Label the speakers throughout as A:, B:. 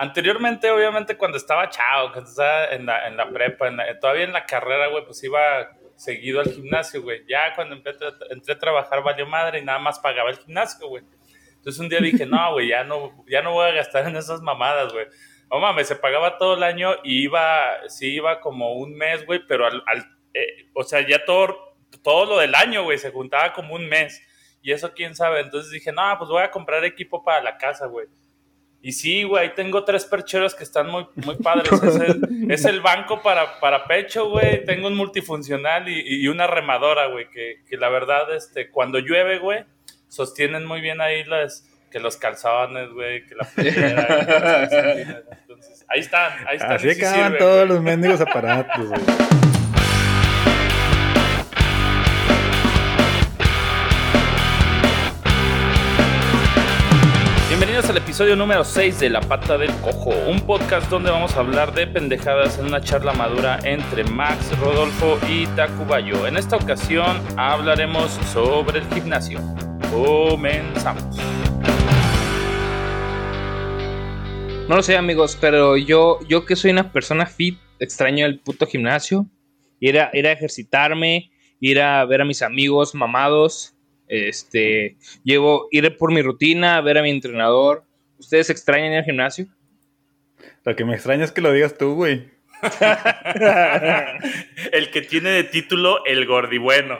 A: Anteriormente, obviamente, cuando estaba chao, cuando estaba en la, en la prepa, todavía en la carrera, güey, pues iba seguido al gimnasio, güey. Ya cuando entré, a trabajar valió madre y nada más pagaba el gimnasio, güey. Entonces un día dije, no, güey, ya no, ya no voy a gastar en esas mamadas, güey. No mames, se pagaba todo el año y iba, sí iba como un mes, güey, pero al, eh, o sea, ya todo, todo lo del año, güey, se juntaba como un mes. Y eso quién sabe. Entonces dije, no, pues voy a comprar equipo para la casa, güey. Y sí, güey, tengo tres percheros que están muy, muy padres. es, el, banco para, para pecho, güey. Tengo un multifuncional y, una remadora, güey, que, la verdad, este, cuando llueve, güey, sostienen muy bien ahí las, que los calzones, güey, que la playera. Entonces, ahí están, ahí están.
B: Así acaban todos los mendigos aparatos, güey.
A: Al episodio número 6 de La Pata del Cojo, un podcast donde vamos a hablar de pendejadas en una charla madura entre Max, Rodolfo y Tacubayo. En esta ocasión hablaremos sobre el gimnasio. Comenzamos.
C: No lo sé amigos, pero yo, yo que soy una persona fit, extraño el puto gimnasio. Ir a, ir a ejercitarme, ir a ver a mis amigos mamados, este, llevo, ir por mi rutina, ver a mi entrenador. ¿Ustedes extrañan el gimnasio?
B: Lo que me extraña es que lo digas tú, güey.
A: el que tiene de título el gordibueno.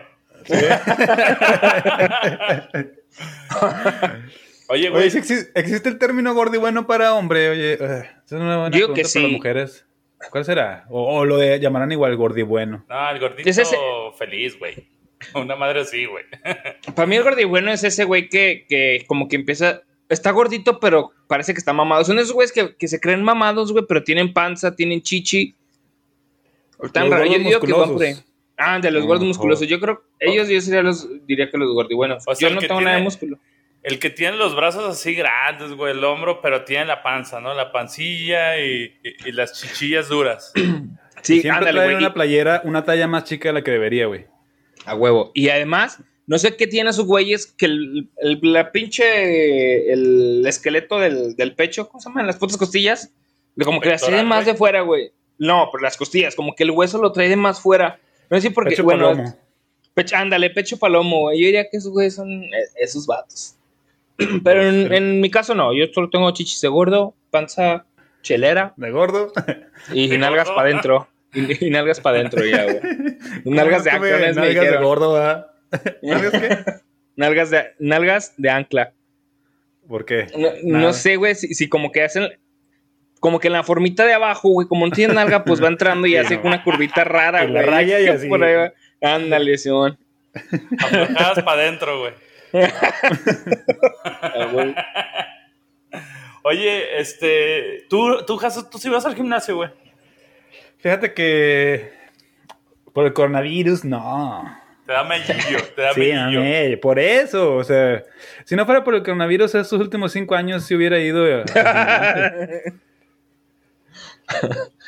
B: oye, güey. ¿existe, el término gordibueno para hombre? Oye, eh, es una buena Digo que sí. para las mujeres. ¿Cuál será? O, lo de, llamarán igual gordibueno.
A: No, el gordito feliz, güey. Una madre así, güey.
C: Para mí el gordibueno es ese güey que, que como que empieza... Está gordito, pero parece que está mamado. Son esos güeyes que, que se creen mamados, güey, pero tienen panza, tienen chichi. Están raro. Yo digo que van por Ah, de los gordos musculosos. Yo creo, ellos yo sería los, diría que los gordibuenos. O yo no tengo nada de músculo.
A: El que tiene los brazos así grandes, güey, el hombro, pero tiene la panza, ¿no? La pancilla y, y, las chichillas duras.
B: sí, Siempre trae una playera, una talla más chica de la que debería, güey.
C: A huevo. Y además, no sé qué tiene a sus güeyes que el, la pinche. El esqueleto del, pecho, ¿cómo se llaman? Las putas costillas. Como que las trae más de fuera, güey. No, pero las costillas, como que el hueso lo trae de más fuera. No sé por qué. Bueno, palomo. Pecho, ándale, pecho palomo, güey. Yo diría que esos güeyes son e, esos vatos. Pero en, mi caso no, yo solo tengo chichis de gordo, panza chelera.
B: De gordo.
C: Y nalgas para adentro. Y, nalgas para adentro ya, güey. Nalgas de ancla.
B: Nalgas de gordo, ¿verdad?
C: ¿Nalgas qué? Nalgas de, nalgas de ancla.
B: ¿Por qué?
C: No, sé, güey, si, como que hacen... Como que en la formita de abajo, güey, como no tiene nalga, pues va entrando y hace una curvita rara, güey. La
B: raya y así. Por ahí
C: Ándale, Simón.
A: Aflojadas para adentro, güey. Oye, este, tú, tú, tú sí vas al gimnasio, güey.
B: Fíjate que por el coronavirus, no.
A: Te da mellillo, te da sí,
B: por eso, o sea, si no fuera por el coronavirus, estos últimos cinco años sí hubiera ido.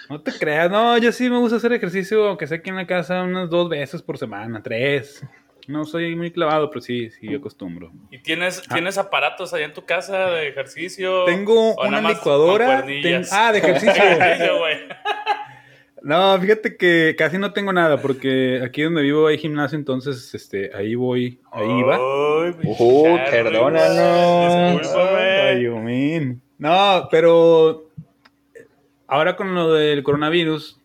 B: no te creas, no, yo sí me gusta hacer ejercicio, aunque sea aquí en la casa, unas dos veces por semana, tres. No soy muy clavado, pero sí, sí, yo acostumbro.
A: ¿Y tienes, ah. tienes aparatos allá en tu casa de ejercicio?
B: Tengo una licuadora. ah, de ejercicio. No, fíjate que casi no tengo nada, porque aquí donde vivo hay gimnasio, entonces este, ahí voy, ahí iba.
C: Uh, perdónanos.
B: No, pero ahora con lo del coronavirus,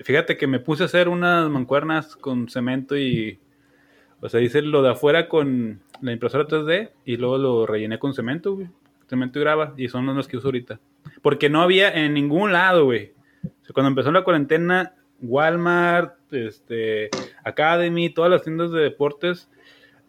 B: fíjate que me puse a hacer unas mancuernas con cemento y, o sea, hice lo de afuera con la impresora 3D y luego lo rellené con cemento, güey. Cemento y grava, y son los que uso ahorita. Porque no había en ningún lado, güey cuando empezó la cuarentena, Walmart, este, Academy, todas las tiendas de deportes,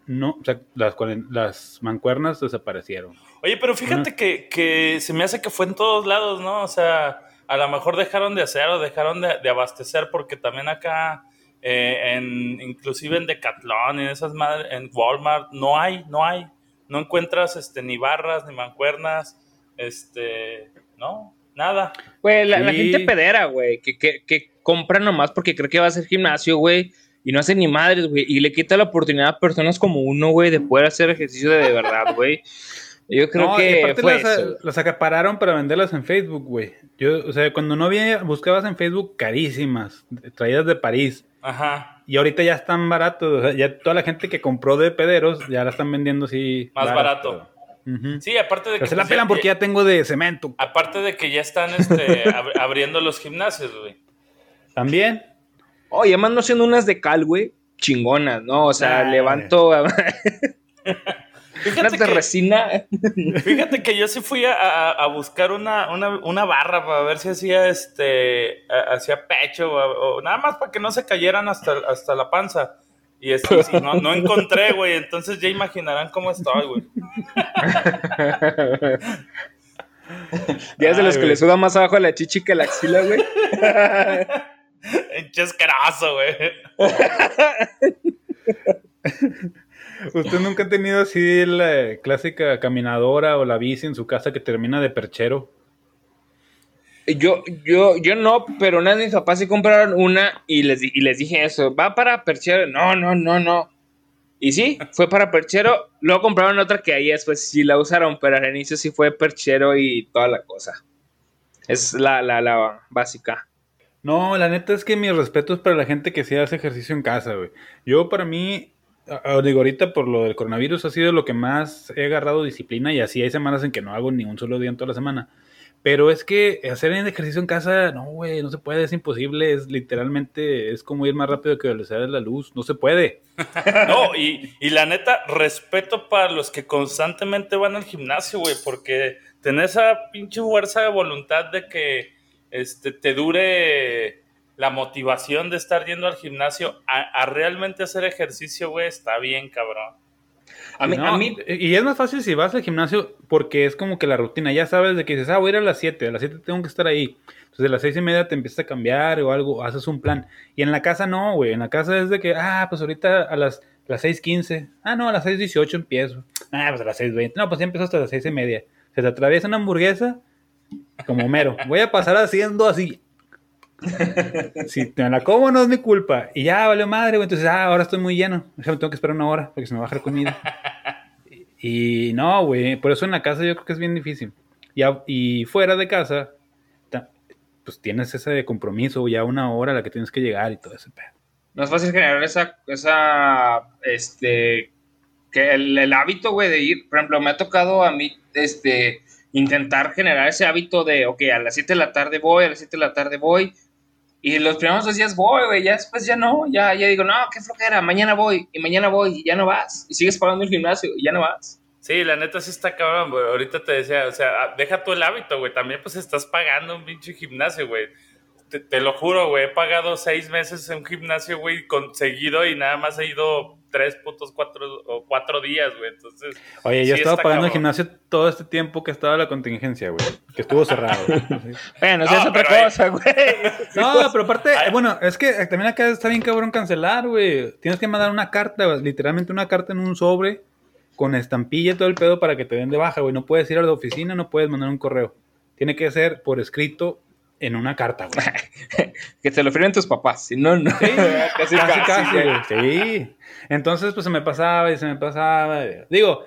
B: no, o sea, las, las mancuernas desaparecieron.
A: Oye, pero fíjate que, se me hace que fue en todos lados, ¿no? O sea, a lo mejor dejaron de hacer o dejaron de, abastecer porque también acá, eh, en, inclusive en Decathlon, en esas madres, en Walmart, no hay, no hay. No encuentras este, ni barras, ni mancuernas, este, ¿no? Nada.
C: Güey, la, gente pedera, güey, que, que, que, compra nomás porque cree que va a hacer gimnasio, güey, y no hace ni madres, güey, y le quita la oportunidad a personas como uno, güey, de poder hacer ejercicio de, verdad, güey. Yo creo
B: No,
C: que fue
B: las,
C: eso.
B: las acapararon para venderlas en Facebook, güey. Yo, o sea, cuando no había, buscabas en Facebook carísimas, traídas de París.
A: Ajá.
B: Y ahorita ya están baratos. o sea, ya toda la gente que compró de pederos ya la están vendiendo así.
A: Más barato. Sí, aparte de que.
B: Se la
A: pues, ya-
B: porque ya tengo de cemento.
A: Aparte de que ya están este, ab- abriendo los gimnasios, güey.
B: También.
C: Oye, además no siendo unas de cal, güey, chingonas, ¿no? O sea, levanto unas
A: Fíjate
C: de
A: que,
C: resina.
A: fíjate que yo sí fui a, a- a buscar una, una, una barra para ver si hacía este hacía pecho o, o nada más para que no se cayeran hasta, hasta la panza. Y sí, no, no encontré, güey. Entonces ya imaginarán cómo estoy, güey.
C: Ya es de los que le suda más abajo a la chichi que a la axila, güey.
A: Asqueroso, güey.
B: ¿Usted nunca ha tenido así la clásica caminadora o la bici en su casa que termina de perchero?
C: Yo, yo, yo no, pero una de mis papás sí compraron una y les, y les dije eso. ¿Va para perchero? No, no, no, no. Y sí, fue para perchero. Luego compraron otra que ahí después sí la usaron, pero al inicio sí fue perchero y toda la cosa. Es la, la, la básica.
B: No, la neta es que mi respeto es para la gente que sí hace ejercicio en casa, güey. Yo para mí, digo, ahorita por lo del coronavirus ha sido lo que más he agarrado disciplina y así hay semanas en que no hago ni un solo día en toda la semana. Pero es que hacer ejercicio en casa, no, güey, no se puede, es imposible, es literalmente, es como ir más rápido que velocidad de la luz, no se puede.
A: No, y, y la neta, respeto para los que constantemente van al gimnasio, güey, porque tener esa pinche fuerza de voluntad de que este, te dure la motivación de estar yendo al gimnasio a realmente hacer ejercicio, güey, está bien, cabrón.
C: A mí,
B: No,
C: a mí
B: Y es más fácil si vas al gimnasio porque es como que la rutina, ya sabes de que dices, ah, voy a ir a las 7, a las 7 tengo que estar ahí. Entonces a las seis y media te empiezas a cambiar o algo, haces un plan. Y en la casa no, güey, en la casa es de que, ah, pues ahorita a las, las 6.15, ah, no, a las 6.18 empiezo. Ah, pues a las 6.20, no, pues ya empiezo hasta las seis y media. Se te atraviesa una hamburguesa como mero. Voy a pasar haciendo así. Si me la como no es mi culpa. Y ya, vale madre, güey. Entonces, ah, ahora estoy muy lleno. Déjame, tengo que esperar una hora porque se me baja la comida. Y no, güey, por eso en la casa yo creo que es bien difícil. Y, y fuera de casa, pues tienes ese compromiso, ya una hora a la que tienes que llegar y todo ese pedo.
C: no es fácil generar esa, esa, este, que el, el hábito, güey, de ir, por ejemplo, me ha tocado a mí, este, intentar generar ese hábito de, ok, a las 7 de la tarde voy, a las 7 de la tarde voy, y los primeros dos días voy, güey, ya después ya no, ya, ya digo, no, qué flojera, mañana voy, y mañana voy, y ya no vas, y sigues pagando el gimnasio, y ya no vas.
A: Sí, la neta sí está cabrón, güey. Ahorita te decía, o sea, ah, deja tú el hábito, güey. También pues estás pagando un pinche gimnasio, güey. Te, te lo juro, güey. He pagado seis meses en un gimnasio, güey, con- seguido y nada más he ido tres putos cuatro o cuatro días, güey. Entonces,
B: Oye, yo
A: Sí
B: he estado
A: está
B: pagando el gimnasio todo este tiempo que estaba la contingencia, güey. Que estuvo cerrado. Así.
C: Bueno, eso
A: No,
C: es otra cosa, güey.
B: No, pero aparte, bueno, es que también acá está bien cabrón cancelar, güey. Tienes que mandar una carta, güey, literalmente una carta en un sobre con estampilla y todo el pedo para que te den de baja, güey. No puedes ir a la oficina, no puedes mandar un correo. Tiene que ser por escrito en una carta, güey.
C: que te lo firmen tus papás, si no, no.
B: casi, casi, güey. Sí. Entonces, pues se me pasaba y se me pasaba. Digo,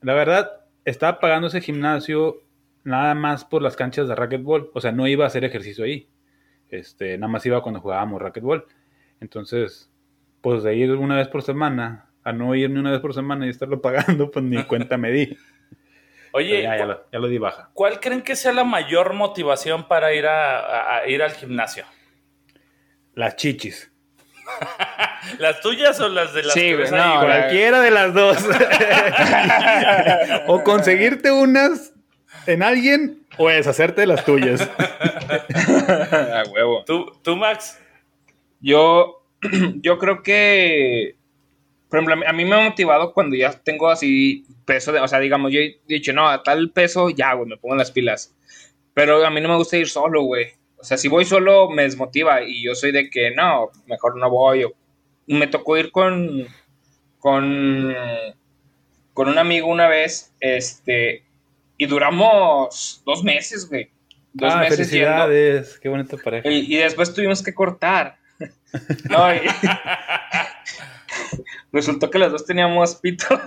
B: la verdad, estaba pagando ese gimnasio nada más por las canchas de racquetball. O sea, no iba a hacer ejercicio ahí. Este, nada más iba cuando jugábamos racquetball. Entonces, pues de ir una vez por semana a no ir ni una vez por semana y estarlo pagando, pues ni cuenta me di.
A: Oye,
B: ya, ya lo, ya lo di baja.
A: ¿cuál creen que sea la mayor motivación para ir a, a- a ir al gimnasio?
B: Las chichis.
A: ¿Las tuyas o las de las
C: Sí, no,
A: ahí.
B: Cualquiera de las dos. o conseguirte unas en alguien o deshacerte de las tuyas.
C: A huevo.
A: ¿Tú, tú, Max?
C: Yo, yo creo que, por ejemplo, a mí- me ha motivado cuando ya tengo así peso, de, o sea, digamos, yo he dicho, no, a tal peso, ya, güey, me pongo las pilas. Pero a mí no me gusta ir solo, güey. O sea, si voy solo me desmotiva y yo soy de que, no, mejor no voy. o- Me tocó ir con, con, con un amigo una vez, este, y duramos dos meses, güey. Dos
B: Ah,
C: meses yendo.
B: felicidades. Qué bonita pareja.
C: Y, y después tuvimos que cortar. No, y- Resultó que las dos teníamos pito.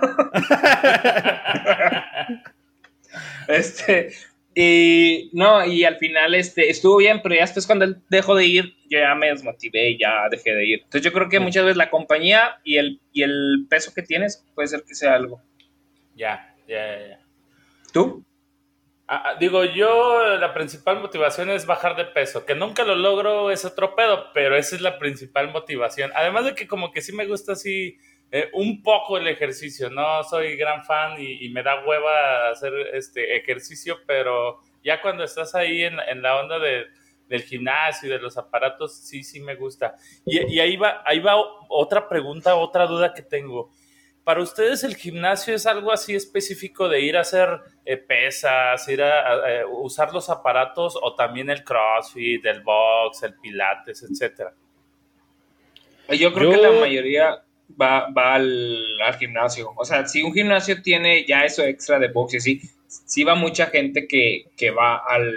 C: Este, y no, y al final este, estuvo bien, pero ya después cuando él dejó de ir, yo ya me desmotivé y ya dejé de ir. Entonces yo creo que muchas veces la compañía y el, y el peso que tienes puede ser que sea algo.
A: Ya, ya, ya.
C: ¿Tú?
A: Ah, ah, digo, yo la principal motivación es bajar de peso, que nunca lo logro es otro pedo, pero esa es la principal motivación. Además de que como que sí me gusta así eh, un poco el ejercicio, no soy gran fan y, me da hueva hacer este ejercicio, pero ya cuando estás ahí en, la onda del gimnasio y de los aparatos, sí, sí me gusta. Y, y ahí, va, ahí va otra pregunta, otra duda que tengo para ustedes el gimnasio es algo así específico de ir a hacer eh, pesas, ir a, usar los aparatos o también el CrossFit, el box, el pilates, etcétera.
C: Yo creo que la mayoría va, al, gimnasio. O sea, si un gimnasio tiene ya eso extra de box y así, sí va mucha gente que, va al,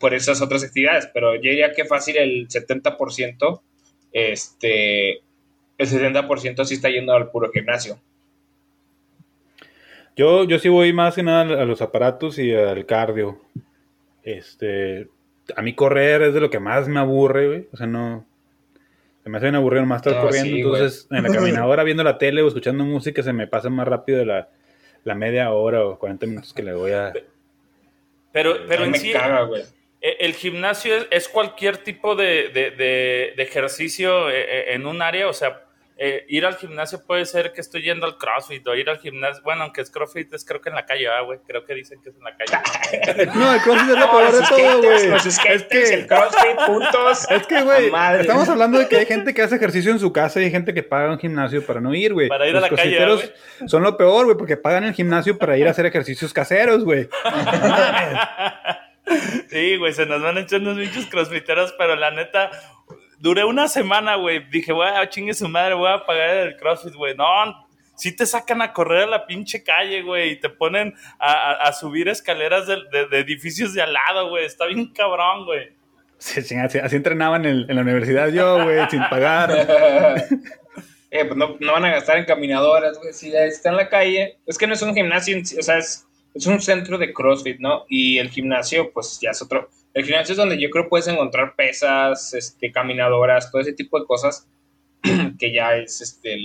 C: por esas otras actividades, pero yo diría que fácil el 70% este, el 60% sí está yendo al puro gimnasio.
B: Yo, yo sí voy más que nada a los aparatos y al cardio. Este, a mí correr es de lo que más me aburre, güey. O sea, no. Se me hace bien aburrido más estar corriendo. entonces, en la caminadora viendo la tele o escuchando música se me pasa más rápido de la, la media hora o 40 minutos que le voy a.
A: Pero, pero en sí. E, el gimnasio es, cualquier tipo de, de, ejercicio eh, eh, en un área, o sea, eh, ir al gimnasio puede ser que estoy yendo al CrossFit o ir al gimnasio. Bueno, aunque es CrossFit, es creo que en la calle, güey. Creo que dicen que es en la calle.
B: no, el CrossFit es lo peor de todo, güey.
C: Es que el CrossFit, puntos.
B: Es que, güey, estamos hablando de que hay gente que hace ejercicio en su casa y hay gente que paga un gimnasio para no ir, güey.
A: Para ir a la calle.
B: Son lo peor, güey, porque pagan el gimnasio para ir a hacer ejercicios caseros, güey.
A: sí, güey, se nos van echando unos bichos crossfiteros, pero la neta, duré una semana, güey. Dije, güey, chingue su madre, voy a pagar el CrossFit, güey. No, sí te sacan a correr a la pinche calle, güey, y te ponen a, subir escaleras de, edificios de al lado, güey. Está bien cabrón, güey.
B: Sí, así, así entrenaba en, la universidad yo, güey, sin pagar.
C: eh, pues no, van a gastar en caminadoras, güey. Si está en la calle, es que no es un gimnasio, o sea, es, es un centro de CrossFit, ¿no? Y el gimnasio, pues ya es otro el gimnasio es donde yo creo puedes encontrar pesas, este, caminadoras, todo ese tipo de cosas que ya es este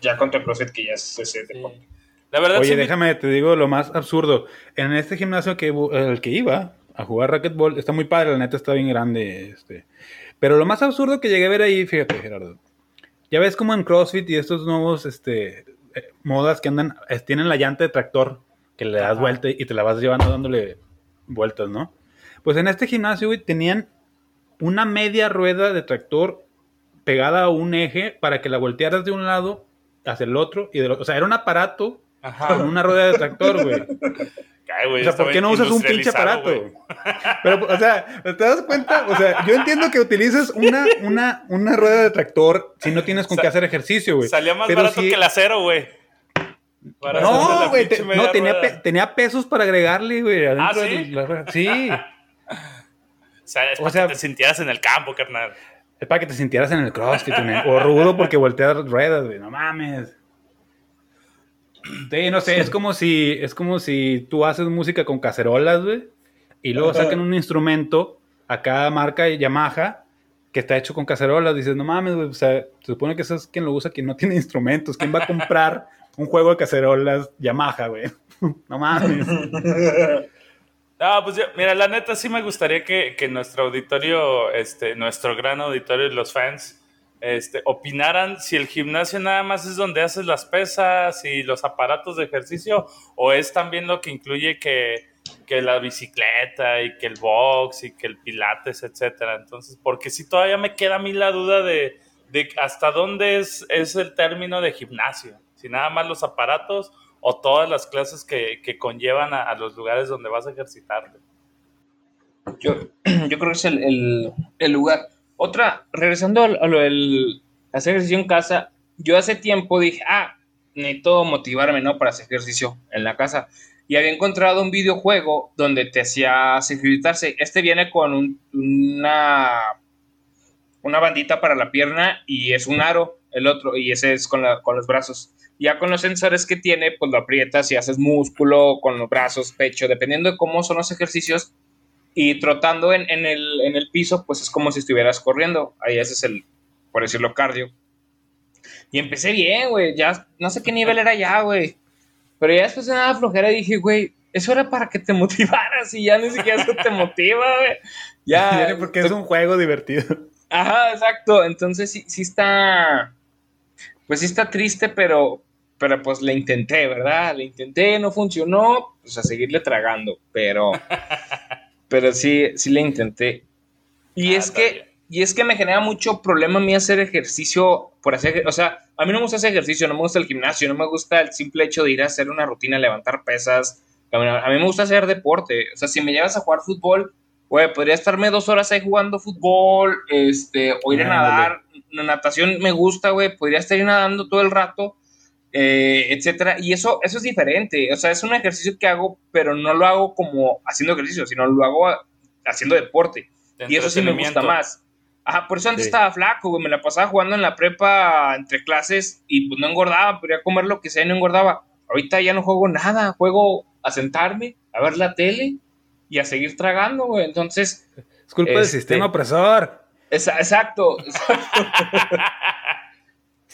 C: ya contra el CrossFit que ya es ese deporte.
B: La verdad, Oye, déjame, te digo lo más absurdo. En este gimnasio que el que iba a jugar racquetball está muy padre, la neta está bien grande. Este. Pero lo más absurdo que llegué a ver ahí, fíjate, Gerardo. Ya ves como en CrossFit y estos nuevos este, eh, modas que andan, tienen la llanta de tractor que le das vuelta y te la vas llevando dándole vueltas, ¿no? Pues en este gimnasio, güey, tenían una media rueda de tractor pegada a un eje para que la voltearas de un lado hacia el otro y del otro. O sea, era un aparato con una rueda de tractor, güey. o sea, ¿por qué no usas un pinche aparato? Pero, o sea, ¿te das cuenta? O sea, yo entiendo que utilices una, una, una rueda de tractor si no tienes con qué hacer ejercicio, güey.
A: Salía más barato que el acero, güey.
B: No, güey, no, tenía, tenía, pesos para agregarle, güey.
A: ¿Ah, sí? sí. O sea, es para que te sintieras en el campo, carnal.
B: Es para que te sintieras en el crossfit, o rudo porque volteas ruedas, güey, no mames. Sí, no sé, es como si es como si tú haces música con cacerolas, güey, y luego sacan un instrumento a cada marca Yamaha que está hecho con cacerolas, dices, no mames, güey, o sea, se supone que eso es quien lo usa, quien no tiene instrumentos, ¿quién va a comprar un juego de cacerolas Yamaha, güey? no mames.
A: No, pues mira, la neta sí me gustaría que, nuestro auditorio, este, nuestro gran auditorio y los fans, este, opinaran si el gimnasio nada más es donde haces las pesas y los aparatos de ejercicio o es también lo que incluye que, la bicicleta y que el box y que el pilates, etcétera. Entonces, porque si todavía me queda a mí la duda de, de hasta dónde es, es el término de gimnasio. Si nada más los aparatos o todas las clases que, conllevan a, los lugares donde vas a ejercitarte.
C: Yo, yo creo que es el, lugar. Otra, regresando a, lo hacer ejercicio en casa, yo hace tiempo dije, ah, necesito motivarme, ¿no? Para hacer ejercicio en la casa. Y había encontrado un videojuego donde te hacía ejercitarse. Este viene con una, una bandita para la pierna y es un aro, el otro, y ese es con, con los brazos Ya con los sensores que tiene, pues lo aprietas y haces músculo con los brazos, pecho, dependiendo de cómo son los ejercicios. Y trotando en, en, el, en el piso, pues es como si estuvieras corriendo. Ahí ese es el, por decirlo, cardio. Y empecé bien, güey. Ya no sé qué nivel era ya, güey. Pero ya después de nada flojera dije, güey, eso era para que te motivaras y ya ni siquiera eso te motiva, güey.
B: Ya. Porque es un juego divertido.
C: Ajá, exacto. Entonces sí, sí está. Pues sí está triste, pero, pero pues le intenté, ¿verdad? Le intenté, no funcionó, pues a seguirle tragando, pero. pero sí, sí le intenté. Y ah, es que. Y es que me genera mucho problema a mí hacer ejercicio por hacer, o sea, a mí no me gusta hacer ejercicio, no me gusta el gimnasio, no me gusta el simple hecho de ir a hacer una rutina, levantar pesas, a mí me gusta hacer deporte, o sea, si me llevas a jugar fútbol, güey, podría estarme dos horas ahí jugando fútbol, este, o ir a nadar, la natación me gusta, güey, podría estar nadando todo el rato, eh, etcétera, y eso, eso es diferente, o sea, es un ejercicio que hago, pero no lo hago como haciendo ejercicio, sino lo hago haciendo deporte, y eso sí me gusta más. Ajá, por eso antes estaba flaco, güey, me la pasaba jugando en la prepa entre clases y pues no engordaba, podría comer lo que sea y no engordaba. Ahorita ya no juego nada, juego a sentarme, a ver la tele y a seguir tragando, güey. Entonces.
B: Es culpa del este, sistema opresor.
C: exacto,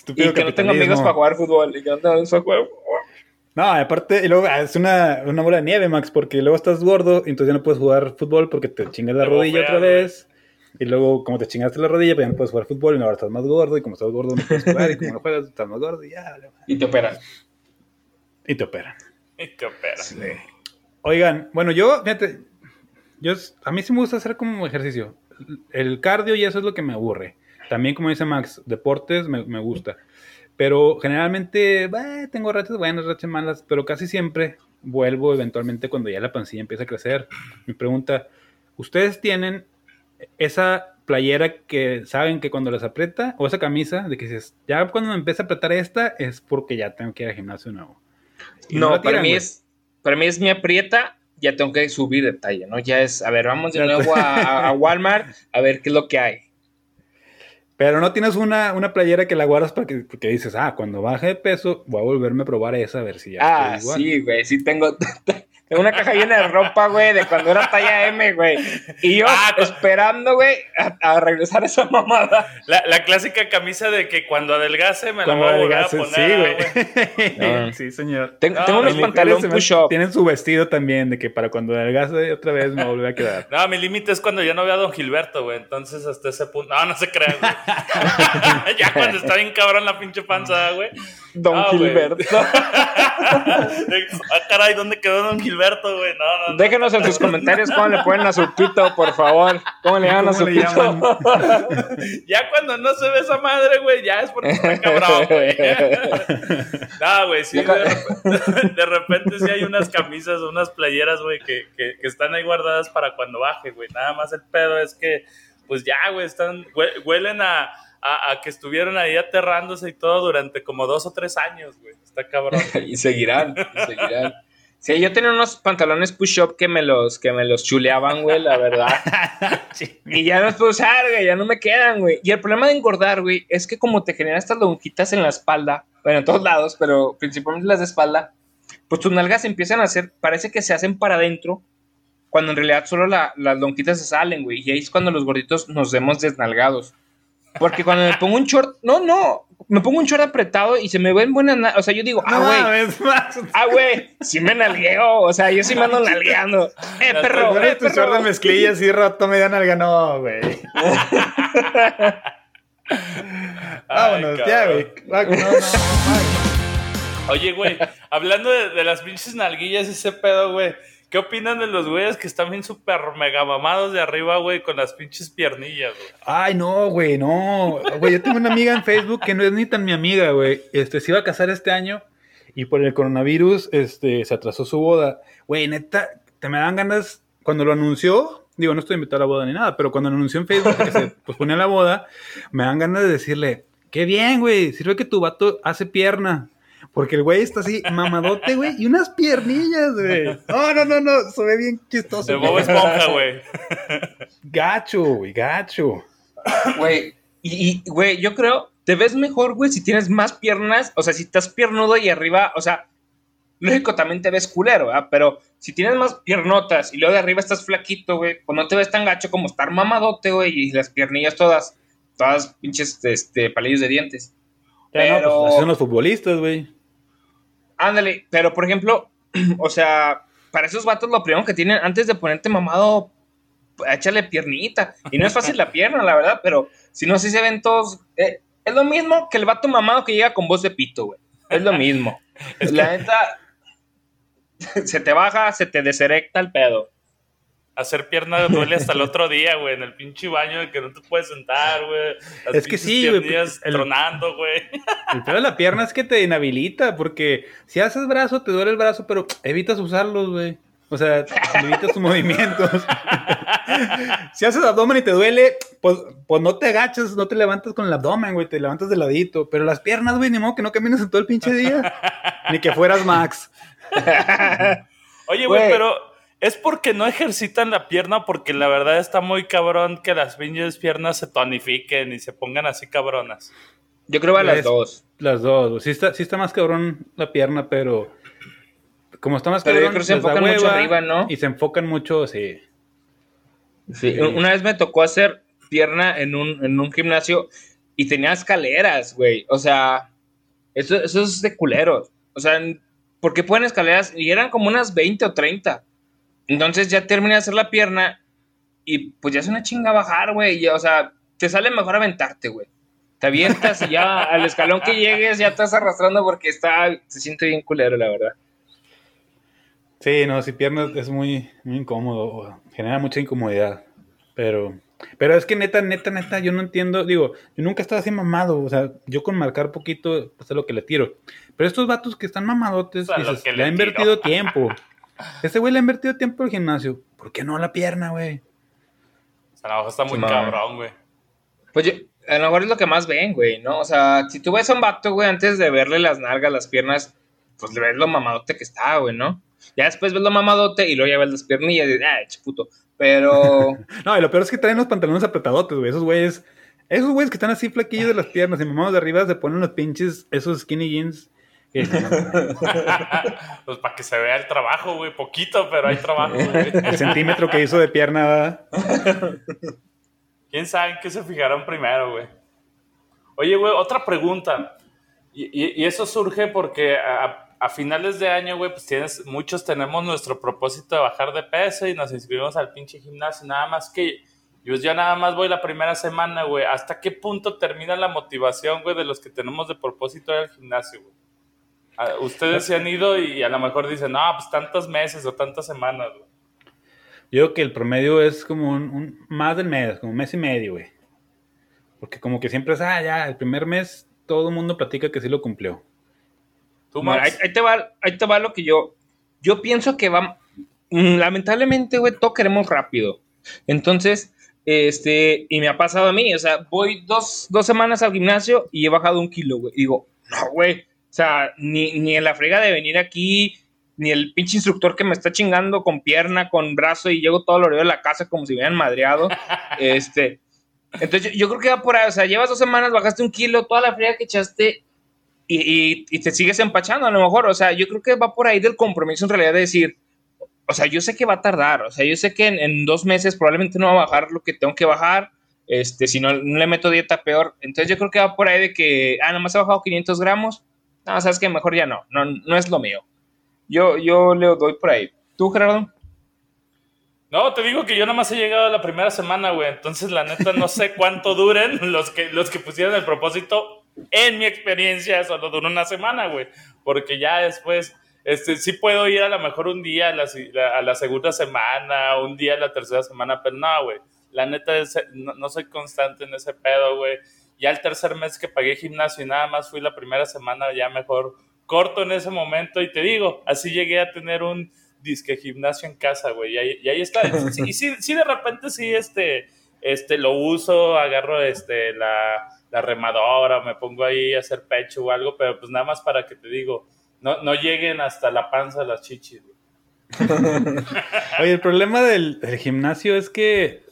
C: Estúpido y que no tengo amigos para jugar fútbol. Y que no tengo amigos para jugar
B: no, aparte, y luego ah, es una, una bola de nieve, Max, porque luego estás gordo y entonces ya no puedes jugar fútbol porque te chingas la rodilla otra vez. Y luego, como te chingaste la rodilla, pues ya no puedes jugar fútbol y ahora estás más gordo. Y como estás gordo, no puedes jugar. Y como no juegas, estás más gordo y ya.
C: Y te operan.
B: Y te operan.
A: Y operan.
B: Oigan, bueno, yo, fíjate, yo, a mí sí me gusta hacer como ejercicio. El cardio y eso es lo que me aburre. También, como dice Max, deportes me, me gusta. Pero generalmente, tengo rachas buenas, rachas malas, pero casi siempre vuelvo eventualmente cuando ya la pancilla empieza a crecer. Mi pregunta, ¿ustedes tienen esa playera que saben que cuando las aprieta, o esa camisa de que dices, ya cuando me empieza a apretar esta, es porque ya tengo que ir al gimnasio nuevo?
C: no, para mí es, para mí es mi aprieta, ya tengo que subir detalle, ¿no? Ya es, a ver, vamos de nuevo a, Walmart a ver qué es lo que hay.
B: Pero no tienes una, una playera que la guardas para que, porque dices, ah, cuando baje de peso, voy a volverme a probar esa a ver si ya.
C: Ah, sí, güey, sí tengo, Tengo una caja llena de ropa, güey, de cuando era talla M, güey. Y yo ah, esperando, güey, a, regresar a esa mamada.
A: La, la, clásica camisa de que cuando adelgace me la voy a volver a poner.
B: Sí, güey. sí, señor.
C: tengo unos pantalones push-up.
B: Tienen su vestido también, de que para cuando adelgace otra vez me vuelve a quedar.
A: No, mi límite es cuando ya no veo a Don Gilberto, güey. Entonces, hasta ese punto. No, no se crean, güey. ya cuando está bien cabrón la pinche panza, güey.
C: Don Gilberto.
A: ah, caray, ¿dónde quedó Don Gilberto, güey? No, no,
C: Déjenos en sus comentarios cómo le ponen a su pito, por favor. ¿Cómo le llaman a su pito?
A: ya cuando no se ve esa madre, güey, ya es porque está cabrón, güey. no, güey, sí, de repente, sí hay unas camisas, unas playeras, güey, que, que, que están ahí guardadas para cuando baje, güey. Nada más el pedo es que, pues ya, güey, están, huelen a a, que estuvieron ahí aterrándose y todo durante como dos o tres años, güey. Está cabrón.
C: y seguirán, y seguirán. Sí, yo tenía unos pantalones push-up que me los, que me los chuleaban, güey, la verdad. Y ya no los puedo usar, güey, ya no me quedan, güey. Y el problema de engordar, güey, es que como te generan estas lonjitas en la espalda, bueno, en todos lados, pero principalmente las de espalda, pues tus nalgas empiezan a hacer, parece que se hacen para adentro, cuando en realidad solo las lonjitas se salen, güey. Y ahí es cuando los gorditos nos vemos desnalgados. Porque cuando me pongo un short, no, no, me pongo un short apretado y se me ven buenas, o sea, yo digo, ah, güey, ah, güey, sí me nalgueo, o sea, yo sí me ando nalgueando. Eh, perro, eh,
B: tu short de mezclilla así roto, me da nalga, no, güey. Vámonos, ya, güey.
A: Oye, güey, hablando de, de las pinches nalguillas, ese pedo, güey. ¿Qué opinan de los güeyes que están bien súper mega mamados de arriba, güey, con las pinches piernillas, güey?
B: Ay, no, güey, no. Güey, yo tengo una amiga en Facebook que no es ni tan mi amiga, güey. Este, se iba a casar este año y por el coronavirus, este, se atrasó su boda. Güey, neta, te me dan ganas, cuando lo anunció, digo, no estoy invitado a la boda ni nada, pero cuando lo anunció en Facebook que se posponía la boda, me dan ganas de decirle, qué bien, güey, sirve que tu vato hace pierna. Porque el güey está así, mamadote, güey, y unas piernillas, güey. No, no, no, no, se ve bien chistoso.
A: De Bob Esponja, güey.
B: Gacho, güey, gacho.
C: Güey, y, güey, yo creo te ves mejor, güey, si tienes más piernas, o sea, si estás piernudo y arriba, o sea, lógico, también te ves culero, ¿verdad? Pero si tienes más piernotas y luego de arriba estás flaquito, güey, pues no te ves tan gacho como estar mamadote, güey, y las piernillas todas, todas pinches, este, palillos de dientes.
B: Pero... No, pues, son los futbolistas, güey.
C: Ándale, pero por ejemplo, o sea, para esos vatos lo primero que tienen, antes de ponerte mamado, échale piernita. Y no es fácil la pierna, la verdad, pero si no, si se ven todos... Eh, es lo mismo que el vato mamado que llega con voz de pito, güey. Es lo mismo. la neta, se te baja, se te deserecta el pedo.
A: Hacer pierna duele hasta el otro día, güey, en el pinche baño de que no te puedes sentar, güey.
B: Es que sí, güey.
A: Tronando, güey.
B: El pedo de la pierna es que te inhabilita, porque si haces brazo, te duele el brazo, pero evitas usarlos, güey. O sea, evitas tus movimientos. si haces abdomen y te duele, pues, pues no te agachas, no te levantas con el abdomen, güey, te levantas de ladito. Pero las piernas, güey, ni modo que no camines en todo el pinche día. ni que fueras Max.
A: Oye, güey, pero es porque no ejercitan la pierna, porque la verdad está muy cabrón que las pinches piernas se tonifiquen y se pongan así cabronas.
C: Yo creo a las dos.
B: Las dos. Sí está, sí está más cabrón la pierna, pero como está más
C: Pero se enfocan mucho arriba, ¿no?
B: Y se enfocan mucho, sí.
C: Sí, una vez me tocó hacer pierna en un, en un gimnasio y tenía escaleras, güey. O sea, eso, eso es de culeros. O sea, porque pueden escaleras y eran como unas 20 o 30. Entonces ya terminé de hacer la pierna y pues ya es una chinga bajar, güey. O sea, te sale mejor aventarte, güey. Te avientas y ya al escalón que llegues ya estás arrastrando porque está, se siente bien culero, la verdad.
B: Sí, no, si piernas es muy, muy incómodo, genera mucha incomodidad. Pero, pero es que neta, neta, neta, yo no entiendo, digo, yo nunca he estado así mamado, o sea, yo con marcar poquito, pues es lo que le tiro. Pero estos vatos que están mamadotes, dices, le, ha invertido tiempo. Ese güey le ha invertido tiempo al gimnasio. ¿Por qué no la pierna, güey?
A: O sea, a lo está muy cabrón, güey.
C: Pues yo, a lo mejor es lo que más ven, güey, ¿no? O sea, si tú ves a un vato, güey, antes de verle las nalgas, las piernas, pues le ves lo mamadote que está, güey, ¿no? Ya después ves lo mamadote y luego ya ves las piernillas y dices, ah, puto. Pero.
B: no, y lo peor es que traen los pantalones apretadotes, güey. Esos güeyes. Esos güeyes que están así flaquillos de las piernas y mamados de arriba se ponen los pinches, esos skinny jeans.
A: pues para que se vea el trabajo, güey. Poquito, pero hay trabajo, güey.
B: El centímetro que hizo de pierna,
A: ¿Quién sabe en qué se fijaron primero, güey? Oye, güey, otra pregunta. Y, y, eso surge porque a, a finales de año, güey, pues tienes, muchos tenemos nuestro propósito de bajar de peso y nos inscribimos al pinche gimnasio. Nada más que yo ya nada más voy la primera semana, güey. ¿Hasta qué punto termina la motivación, güey, de los que tenemos de propósito al gimnasio, güey? Ah, ustedes se han ido y a lo mejor dicen, no, pues tantos meses o tantas semanas, güey.
B: Yo creo que el promedio es como un, más del mes, como un mes y medio, güey. Porque como que siempre es, ah, ya, el primer mes todo el mundo platica que sí lo cumplió
C: ahí, te va, ahí te va lo que yo. Yo pienso que va. Mm, lamentablemente, güey, todo queremos rápido. Entonces, este, y me ha pasado a mí, o sea, voy dos, dos semanas al gimnasio y he bajado un kilo, güey. Digo, no, güey, o sea, ni, ni en la frega de venir aquí, ni el pinche instructor que me está chingando con pierna, con brazo y llego todo lo de la casa como si me hubieran madreado. este, entonces yo, yo, creo que va por ahí, o sea, llevas dos semanas, bajaste un kilo, toda la frega que echaste y, te sigues empachando a lo mejor. O sea, yo creo que va por ahí del compromiso en realidad de decir, o sea, yo sé que va a tardar, o sea, yo sé que en, dos meses probablemente no va a bajar lo que tengo que bajar, este, si no, le meto dieta peor. Entonces yo creo que va por ahí de que, ah, nomás he bajado 500 gramos, no, sabes que mejor ya no, no, no es lo mío. Yo, yo le doy por ahí. ¿Tú, Gerardo?
A: No, te digo que yo nada más he llegado a la primera semana, güey. Entonces, la neta, no sé cuánto duren los que, los que pusieron el propósito en mi experiencia solo duró una semana, güey, porque ya después, este, sí puedo ir a lo mejor un día a la, a la segunda semana, un día a la tercera semana, pero no, güey, la neta es, no, soy constante en ese pedo, güey. Ya el tercer mes que pagué gimnasio y nada más fui la primera semana, ya mejor corto en ese momento y te digo, así llegué a tener un disque gimnasio en casa, güey, y ahí, y ahí está. Y sí, sí, de repente sí, este, este, lo uso, agarro, este, la la remadora, me pongo ahí a hacer pecho o algo, pero pues nada más para que te digo, no, no lleguen hasta la panza las chichis.
B: Oye, el problema del, gimnasio es que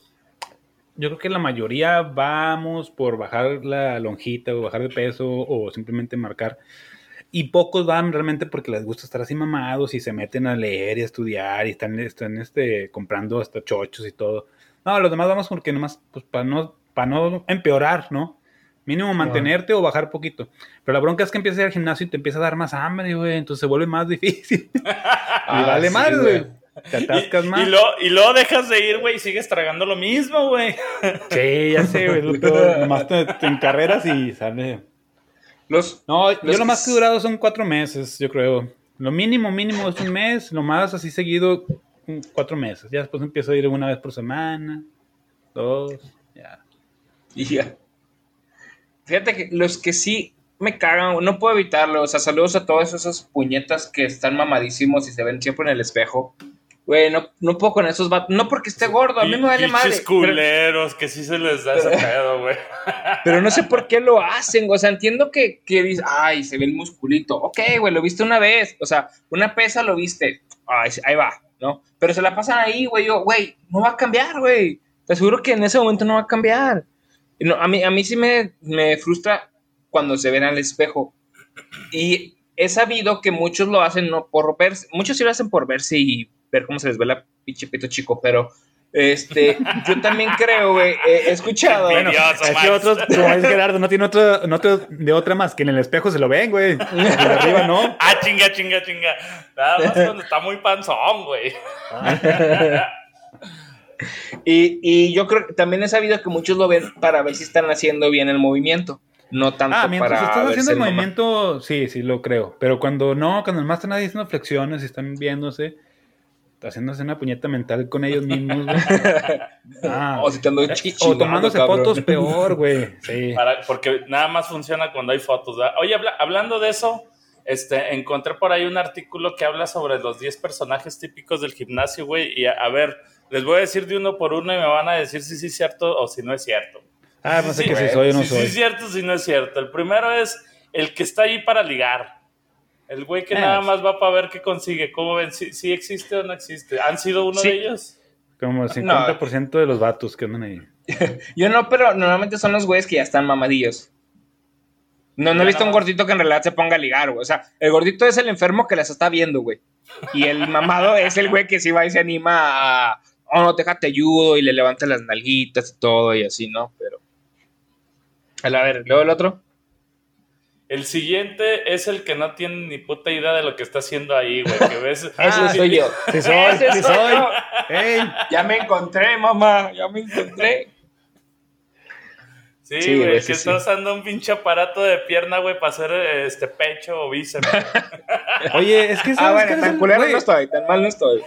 B: yo creo que la mayoría vamos por bajar la lonjita o bajar de peso o simplemente marcar. Y pocos van realmente porque les gusta estar así mamados y se meten a leer y a estudiar y están, están este, comprando hasta chochos y todo. No, los demás vamos porque nomás, pues para no, para no empeorar, ¿no? Mínimo mantenerte o bajar poquito. Pero la bronca es que empiezas a ir al gimnasio y te empieza a dar más hambre, güey. Entonces se vuelve más difícil. y
C: Ah,
B: vale
C: sí,
B: más,
C: güey.
B: Güey. Te atascas
A: y,
B: más.
A: Y, luego, y luego dejas de ir, güey, y sigues tragando lo mismo, güey.
B: Sí, ya sé, güey. lo. Nomás te, te encarreras y sale.
C: Los,
B: No,
C: Los
B: yo lo más que he durado son cuatro meses, yo creo. Lo mínimo, mínimo es un mes. Lo más así seguido, cuatro meses. Ya después empiezo a ir una vez por semana. Dos. Ya.
C: y ya. Fíjate que los que sí me cagan, no puedo evitarlo. O sea, saludos a todos esos puñetas que están mamadísimos y se ven siempre en el espejo. Güey, no, no puedo con esos vatos. No porque esté gordo, a mí me vale madre. Pero,
A: culeros, que sí se les da ese pedo, güey.
C: pero no sé por qué lo hacen. O sea, entiendo que, que dices, ay, se ve el musculito. Ok, güey, lo viste una vez. O sea, una pesa lo viste. Ay, ahí va, ¿no? Pero se la pasan ahí, güey. Yo, güey, no va a cambiar, güey. Te aseguro que en ese momento no va a cambiar. No, a, mí, a mí sí me, me frustra cuando se ven al espejo. Y he sabido que muchos lo hacen no por verse, muchos sí lo hacen por verse y ver cómo se les ve la pinche pito chico, pero este, yo también creo, güey, he escuchado.
A: Bueno,
B: Es que otros, como es Gerardo, no tiene otro, no te- de otra más que en el espejo se lo ven, güey. De arriba no.
A: Ah, chinga, chinga, chinga. Nada más cuando está muy panzón, güey.
C: Y, y yo creo que también he sabido que muchos lo ven para ver si están haciendo bien el movimiento, no tanto
B: Ah, mientras
C: para
B: estás haciendo el
C: mamá.
B: movimiento, sí, sí lo creo. Pero cuando no, cuando más están ahí haciendo flexiones y están viéndose, haciéndose una puñeta mental con ellos mismos, güey. Ah,
C: O si te ando
B: o tomándose
C: cabrón.
B: fotos peor, güey. Sí.
A: Para- porque nada más funciona cuando hay fotos. ¿verdad? Oye, habla- hablando de eso, este, encontré por ahí un artículo que habla sobre los 10 personajes típicos del gimnasio, güey. Y a, a ver, les voy a decir de uno por uno y me van a decir si sí es cierto o si no es cierto.
B: Ah, no sé
A: Sí,
B: que si soy o no
A: si
B: soy.
A: sí es cierto, si no es cierto. El primero es el que está ahí para ligar. El güey que nada más va para ver qué consigue. ¿Cómo ven? ¿Si, si existe o no existe? ¿Han sido uno
C: Sí.
A: de ellos?
B: Como el 50% de los vatos que andan ahí.
C: Yo no, pero normalmente son los güeyes que ya están mamadillos. No, no
A: Ya
C: he visto
A: no.
C: un gordito que en realidad se ponga a ligar, güey. O sea, el gordito es el enfermo que las está viendo, güey. Y el mamado es el güey que sí va y se anima a. Oh, no, déjate ayudo y le levanta las nalguitas y todo y así, ¿no? Pero. A ver, luego el otro.
A: El siguiente es el que no tiene ni puta idea de lo que está haciendo ahí, güey. Que ves.
C: Ese
B: Ah,
C: soy yo.
B: Sí soy,
C: Ese
B: sí
C: soy. Ya me encontré, mamá. Ya me encontré.
A: Sí,
C: Sí,
A: güey, que
C: sí,
A: está usando un pinche aparato de pierna, güey, para hacer este pecho o bíceps.
B: Oye, es que
C: Ah,
B: sabes
C: bueno, tan culero no estoy, tan mal no estoy.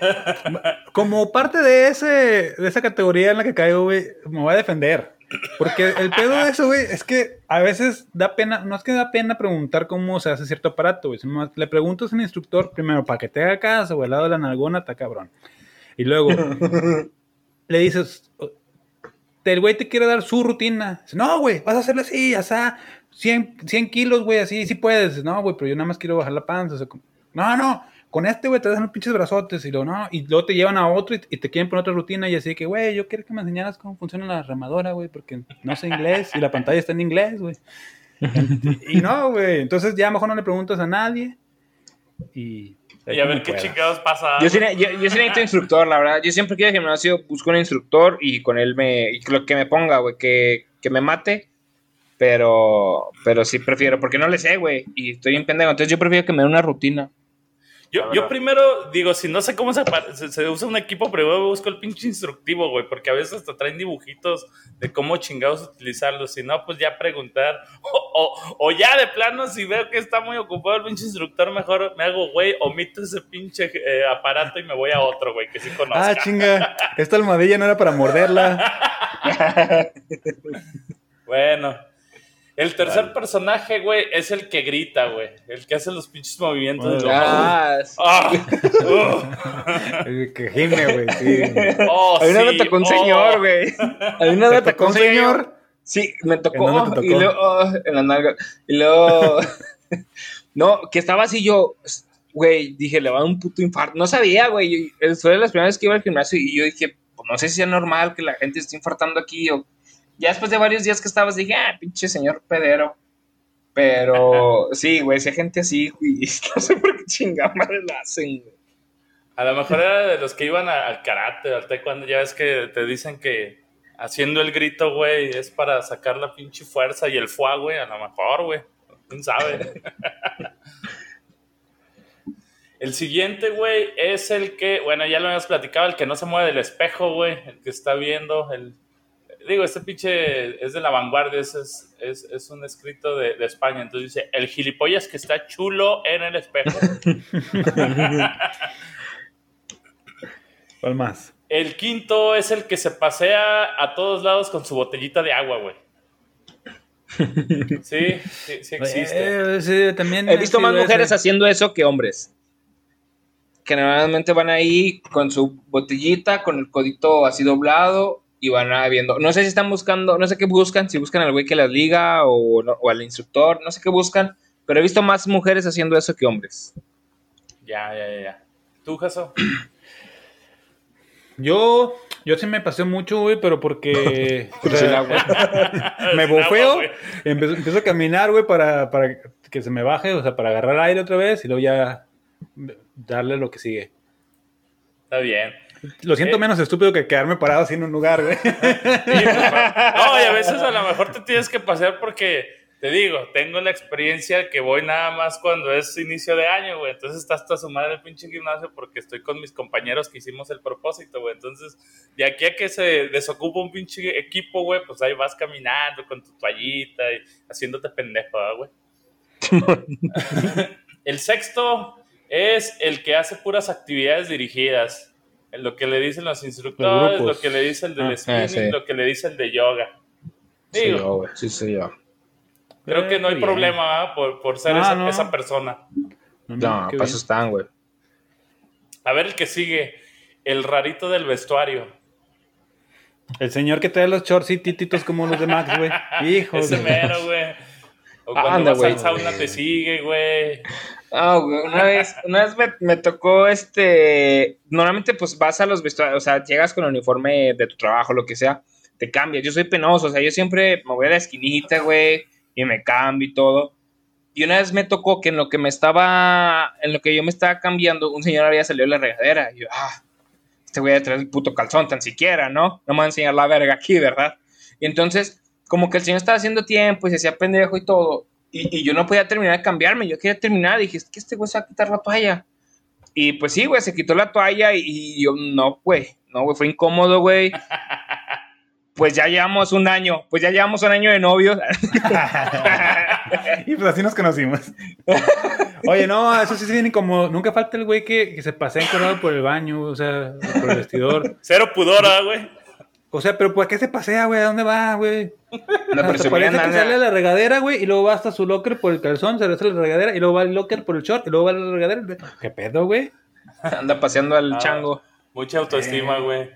B: como parte de ese de esa categoría en la que caigo, güey, me voy a defender. Porque el pedo de eso, güey, es que a veces da pena, no es que da pena preguntar cómo se hace cierto aparato, güey, le preguntas al instructor primero para que te haga caso, güey, al lado de la nalgona, está cabrón. Y luego le dices, el güey te quiere dar su rutina. Dice, no, güey, vas a hacerle así, ya está, 100, 100 kilos, güey, así, sí puedes. Dice, no, güey, pero yo nada más quiero bajar la panza. O sea, no, no, con este, güey, te dan unos pinches brazotes y luego, no, y luego te llevan a otro y, y te quieren poner otra rutina y así que, güey, yo quiero que me enseñaras cómo funciona la remadora, güey, porque no sé inglés y la pantalla está en inglés, güey. Y no, güey, entonces ya mejor no le preguntas a nadie y...
A: y a ver qué chingados pasa.
C: Yo sí, yo, yo sí necesito instructor, la verdad. Yo siempre que ir al gimnasio busco un instructor y con él me. Y lo que me ponga, güey, que, que me mate. Pero, pero sí prefiero, porque no le sé, güey. Y estoy en pendejo. Entonces yo prefiero que me dé una rutina.
A: Yo, yo primero digo, si no sé cómo se, se, se usa un equipo, primero busco el pinche instructivo, güey, porque a veces te traen dibujitos de cómo chingados utilizarlos. Si no, pues ya preguntar. O, o- o ya de plano, si veo que está muy ocupado el pinche instructor, mejor me hago, güey, omito ese pinche eh, aparato y me voy a otro, güey, que sí conozca.
B: Ah, chinga, esta almohadilla no era para morderla.
A: Bueno. El tercer personaje, güey, es el que grita, güey. El que hace los pinches movimientos. de los-
C: Ah, sí.
A: ¡Ah! ¡Uh!
B: El Que gime, güey, sí.
A: ¡Oh,
C: A mí no
A: sí!
C: me tocó un
A: ¡Oh!
C: señor, güey. A mí no me
B: ¿Te
C: tocó un señor. Sí, me tocó.
B: ¿En dónde te
C: Y
B: tocó?
C: luego, oh, en la nalga. Y luego. no, que estaba así yo. Güey, dije, le va a dar un puto infarto. No sabía, güey. Fue de las primeras que iba al gimnasio y yo dije, pues no sé si es normal que la gente esté infartando aquí o... Ya después de varios días que estabas dije, ah, pinche señor pedero. Pero sí, güey, si hay gente así, güey, no sé por qué chingada madre la hacen, güey.
A: A lo mejor era de los que iban a- al karate, al taekwondo, ya ves que te dicen que haciendo el grito, güey, es para sacar la pinche fuerza y el fuá, güey, a lo mejor, güey. ¿Quién sabe? el siguiente, güey, es el que, bueno, ya lo habíamos platicado, el que no se mueve del espejo, güey, el que está viendo, el... Digo, este pinche es de la vanguardia, ese es, es, es un escrito de, de España, entonces dice, el gilipollas que está chulo en el espejo.
B: ¿Cuál más?
A: El quinto es el que se pasea a todos lados con su botellita de agua, güey. Sí, sí, sí existe.
B: Eh, sí, también
C: He visto más
B: ese.
C: mujeres haciendo eso que hombres. Que normalmente van ahí con su botellita, con el codito así doblado y van a viendo. No sé si están buscando, no sé qué buscan, si buscan al güey que las liga o, no- o al instructor, no sé qué buscan, pero he visto más mujeres haciendo eso que hombres.
A: Ya, ya, ya, ya. ¿Tú, Jaso?
B: Yo, yo sí me pasé mucho, güey, pero porque o
C: Sin
B: sea,
C: agua.
B: me bofeo, empiezo, empiezo a caminar, güey, para, para que se me baje, o sea, para agarrar aire otra vez y luego ya darle lo que sigue.
A: Está bien.
B: Lo siento
A: Eh.
B: menos estúpido que quedarme parado así en un lugar, güey.
A: Sí, no, y a veces a lo mejor te tienes que pasear porque, te digo, tengo la experiencia que voy nada más cuando es inicio de año, güey. Entonces está hasta su madre el pinche gimnasio porque estoy con mis compañeros que hicimos el propósito, güey. Entonces, de aquí a que se desocupa un pinche equipo, güey, pues ahí vas caminando con tu toallita y haciéndote pendejo, ¿verdad, güey. el sexto es el que hace puras actividades dirigidas. Lo que le dicen los instructores, lo que le dice el del
B: Ah,
A: spinning,
C: sí.
A: lo que le dice el de yoga.
C: Sí,
A: Digo,
C: sí, sí, yo.
A: creo que no hay
B: bien.
A: problema ¿verdad? por, por ser
B: Ah,
A: esa,
B: no.
A: esa persona.
B: No,
C: No, para eso están, güey.
A: A ver el que sigue. El rarito del vestuario.
B: El señor que trae los shorts y tititos como los de Max, güey. Hijo
A: Ese mero, güey. O cuando
C: Anda,
A: vas
C: güey.
A: al sauna te sigue, güey.
C: Ah, güey, una vez, una vez me, tocó este. Normalmente, pues vas a los vestuarios, o sea, llegas con el uniforme de tu trabajo, lo que sea, te cambias. Yo soy penoso, o sea, yo siempre me voy a la esquinita, güey, y me cambio y todo. Y una vez me tocó que en lo que me estaba, en lo que yo me estaba cambiando, un señor había salido de la regadera. Y yo, ah, este güey a traer el puto calzón tan siquiera, ¿no? No me va a enseñar la verga aquí, ¿verdad? Y entonces, como que el señor estaba haciendo tiempo y se hacía pendejo y todo. Y, y yo no podía terminar de cambiarme, yo quería terminar. Dije, es que este güey se va a quitar la toalla. Y pues sí, güey, se quitó la toalla y, y yo, no, güey, no, güey, fue incómodo, güey. Pues ya llevamos un año, pues ya llevamos un año de novios.
B: y pues así nos conocimos. Oye, no, eso sí se viene como. Nunca falta el güey que, que se pasea encorvado por el baño, o sea, por el vestidor.
A: Cero pudora, güey.
B: O sea, pero ¿por qué se pasea, güey? ¿A dónde va, güey?
C: No,
B: Hasta
C: pero
B: parece que
C: anda-
B: sale a la regadera, güey, y luego va hasta su locker por el calzón, se regresa a la regadera, y luego va al locker por el short, y luego va a la regadera. ¿Qué pedo, güey?
C: anda paseando al
A: Ah.
C: chango.
A: Mucha autoestima, güey.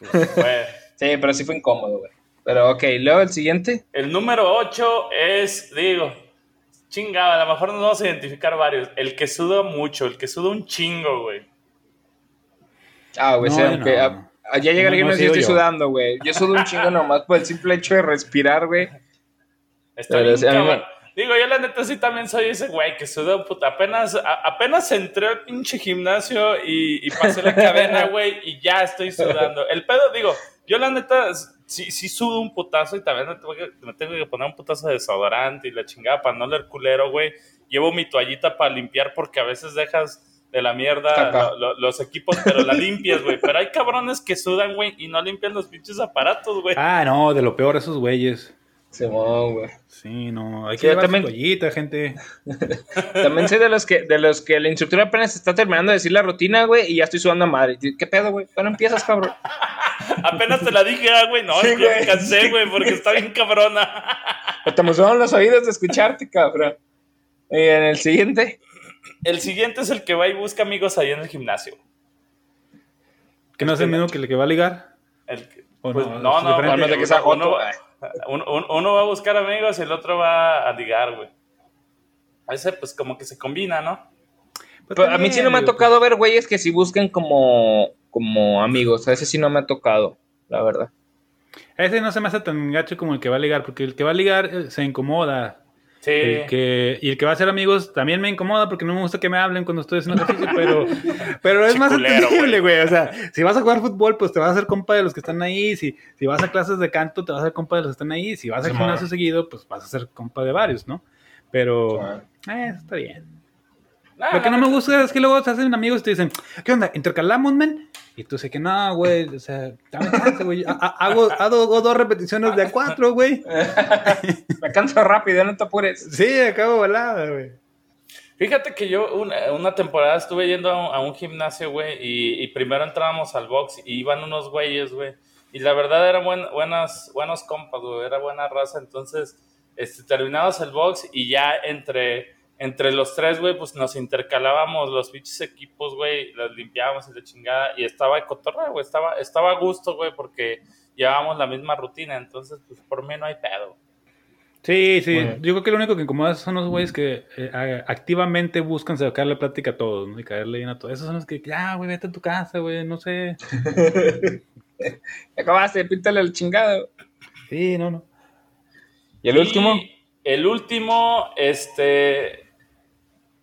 A: Güey.
C: Sí, pero sí fue incómodo, güey. Pero ok, luego el siguiente.
A: El número 8 es, digo, chingada, a lo mejor nos vamos a identificar varios. El que suda mucho, el que suda un chingo, güey.
C: Ah, güey,
B: No,
C: aunque
B: no.
C: ah, ah, ya llega alguien
B: no
C: y estoy
B: yo.
C: sudando, güey. Yo sudo un chingo nomás por el simple hecho de respirar, güey.
A: Está
C: Pero
A: bien, cabrón. Digo, yo la neta sí también soy ese güey que suda un puta. Apenas, a- apenas entré al pinche gimnasio y, y pasé la cadena, güey, y ya estoy sudando. El pedo, digo, yo la neta sí, sí sudo un putazo y también me tengo, que, me tengo que poner un putazo de desodorante y la chingada para no leer culero, güey. Llevo mi toallita para limpiar porque a veces dejas de la mierda
C: Caca.
A: lo- lo- los equipos, pero la limpias, güey. Pero hay cabrones que sudan, güey, y no limpian los pinches aparatos, güey.
B: Ah, no, de lo peor esos güeyes.
C: Simón, güey.
B: Sí, no, hay
C: Sí,
B: que
C: yo
B: llevar
C: también-
B: gente.
C: También soy de los que, de los que el instructor apenas está terminando de decir la rutina, güey, y ya estoy sudando a madre. ¿Qué pedo, güey? ¿Cuándo empiezas, cabrón?
A: Apenas te la dije, ah, güey. No,
C: Sí,
A: ya me
C: güey.
A: cansé, güey, porque está bien cabrona.
C: Te emocionan los oídos de escucharte, cabrón. Y en el siguiente.
A: El siguiente es el que va y busca amigos ahí en el gimnasio.
B: Que no es el mismo que el que va a ligar.
A: El que-
B: ¿O
A: pues,
B: no?
A: no,
B: ¿Es
A: no?
C: Bueno, de que sea
A: uno, uno- uno- uno va a buscar amigos y el otro va a ligar, güey. A ese, pues, como que se combina, ¿no?
B: Pues
C: Pero a mí sí no me ha tocado ver güeyes que sí busquen como, como amigos. A ese sí no me ha tocado, la verdad.
B: Ese no se me hace tan gacho como el que va a ligar, porque el que va a ligar eh, se incomoda.
A: Sí.
B: El que, y el que va a ser amigos también me incomoda porque no me gusta que me hablen cuando estoy haciendo ejercicio, pero, pero es más entendible, güey. O sea, si vas a jugar fútbol, pues te vas a hacer compa de los que están ahí. Si, si vas a clases de canto, te vas a hacer compa de los que están ahí. Si vas al
C: Sí,
B: gimnasio seguido, pues vas a ser compa de varios, ¿no? Pero, eh, está bien. Lo que no me gusta es que luego se hacen amigos y te dicen, ¿qué onda? ¿Intercalamos, men? Y tú sé que no, güey, o sea, dame chance, güey. Ha- ha- Hago, hago dos repeticiones de a cuatro, güey.
C: Me canso rápido, no te apures.
B: Sí, acabo volada, güey.
A: Fíjate que yo una, una temporada estuve yendo a un, a un gimnasio, güey, y, y primero entrábamos al box y iban unos güeyes, güey. Y la verdad eran buen- buenas, buenos compas, güey, era buena raza. Entonces, este, terminabas el box y ya entre, entre los tres, güey, pues nos intercalábamos los pinches equipos, güey, los limpiábamos y la chingada. Y estaba de cotorreo, güey, estaba, estaba a gusto, güey, porque llevábamos la misma rutina. Entonces, pues por mí no hay pedo.
B: Sí, sí.
C: Bueno.
B: Yo creo que lo único que incomoda son los güeyes que eh, activamente buscan sacarle plática a todos, ¿no? Y caerle bien a todos. Esos son los que, ya, güey, vete a tu casa, güey, no sé.
C: Acabaste, píntale el chingado.
B: Sí, no, no.
C: ¿Y el último?
A: El último, este,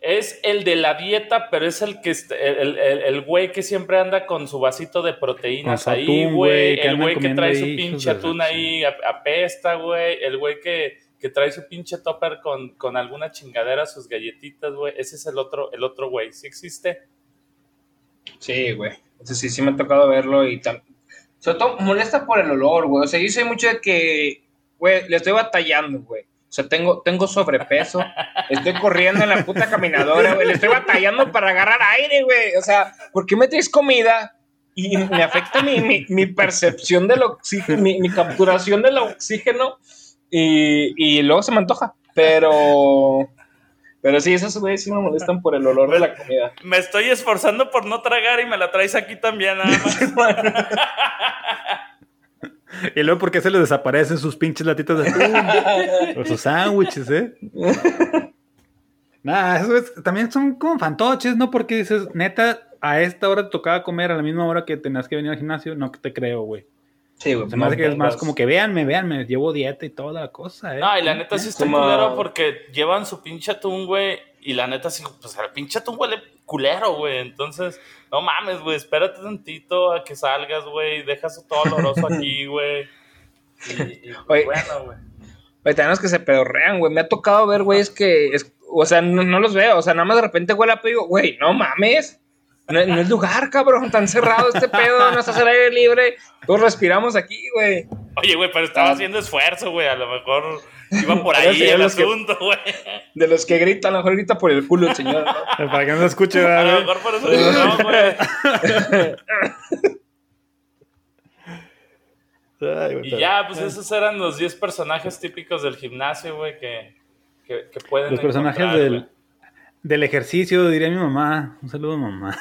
A: es el de la dieta, pero es el que, el, el, el güey que siempre anda con su vasito de proteínas
B: Con
A: ahí,
B: atún,
A: güey. El güey que trae su
B: ahí,
A: pinche atún ahí, ap- apesta, güey. El güey que, que trae su pinche topper con, con alguna chingadera, sus galletitas, güey. Ese es el otro, el otro güey. ¿Sí existe?
C: Sí, güey. Entonces sí, sí me ha tocado verlo y tal. Sobre todo molesta por el olor, güey. O sea, yo sé mucho de que, güey, le estoy batallando, güey. O sea, tengo, tengo sobrepeso, estoy corriendo en la puta caminadora, güey. Le estoy batallando para agarrar aire, güey. O sea, ¿por qué me traes comida? Y me afecta mi, mi, mi percepción del oxígeno, mi, mi capturación del oxígeno. Y, y luego se me antoja. Pero, pero sí, esos güeyes sí me molestan por el olor de la comida.
A: Me estoy esforzando por no tragar y me la traes aquí también, nada más.
B: Y luego, ¿por qué se les desaparecen sus pinches latitas de atún? o sus sándwiches, ¿eh? Nah, eso es, también son como fantoches, ¿no? Porque dices, neta, a esta hora te tocaba comer a la misma hora que tenías que venir al gimnasio. No que te creo, güey.
C: Sí, güey.
B: Se me hace que es más como que véanme, véanme, llevo dieta y toda la cosa, ¿eh?
A: No, y la neta sí está
C: Como-
A: culero porque llevan su pinche atún, güey. Y la neta sí, pues el pinche atún huele culero, güey. Entonces, no mames, güey. Espérate tantito a que salgas, güey. Dejas todo oloroso aquí, güey. Y, y,
C: Oye.
A: bueno, güey.
C: Güey, tenemos que se pedorrean, güey. Me ha tocado ver, güeyes, que. Es, o sea, no, no los veo. O sea, nada más de repente huele a pedo. Güey, no mames. No, no es lugar, cabrón. Tan cerrado este pedo. No estás al aire libre. Todos respiramos aquí, güey.
A: Oye, güey, pero estaba haciendo esfuerzo, güey. A lo mejor iba por ahí el asunto, güey.
C: De los que gritan, a lo mejor grita por el culo el señor. ¿no?
B: Para que no se escuche,
A: A
B: ¿verdad,
A: lo mejor por eso no, güey.
B: Ay,
A: Y ya, pues esos eran los 10 personajes típicos del gimnasio, güey, que, que, que pueden
B: Los personajes del, del ejercicio, diría mi mamá. Un saludo, mamá.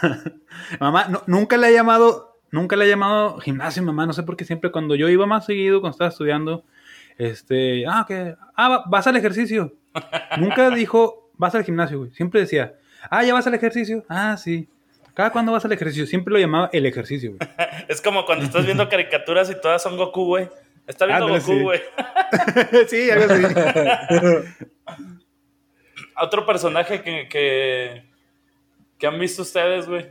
B: mamá, no- nunca le ha llamado, nunca le ha llamado gimnasio, mamá. No sé por qué siempre cuando yo iba más seguido, cuando estaba estudiando, este, ah, que, ah, va- vas al ejercicio. nunca dijo, vas al gimnasio, güey. Siempre decía, ah, ya vas al ejercicio. Ah, sí. ¿Cada cuándo vas al ejercicio? Siempre lo llamaba el ejercicio, güey.
A: Es como cuando estás viendo caricaturas y todas son Goku, güey. Está viendo
B: Ándale,
A: Goku,
B: sí.
A: güey.
B: sí, algo así.
A: Otro personaje que, que, que han visto ustedes, güey.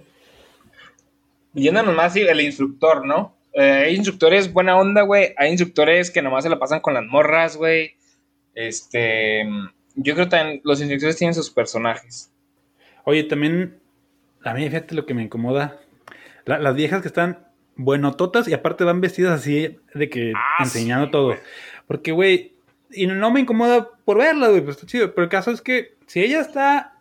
C: Yéndonos más, sí, el instructor, ¿no? Eh, hay instructores buena onda, güey. Hay instructores que nomás se la pasan con las morras, güey. Este. Yo creo que también los instructores tienen sus personajes.
B: Oye, también, a mí fíjate lo que me incomoda. La- las viejas que están buenototas y aparte van vestidas así de que
A: Ah,
B: enseñando
A: sí,
B: todo. Porque, güey, y no me incomoda por verla, güey, pues está chido. Pero el caso es que si ella está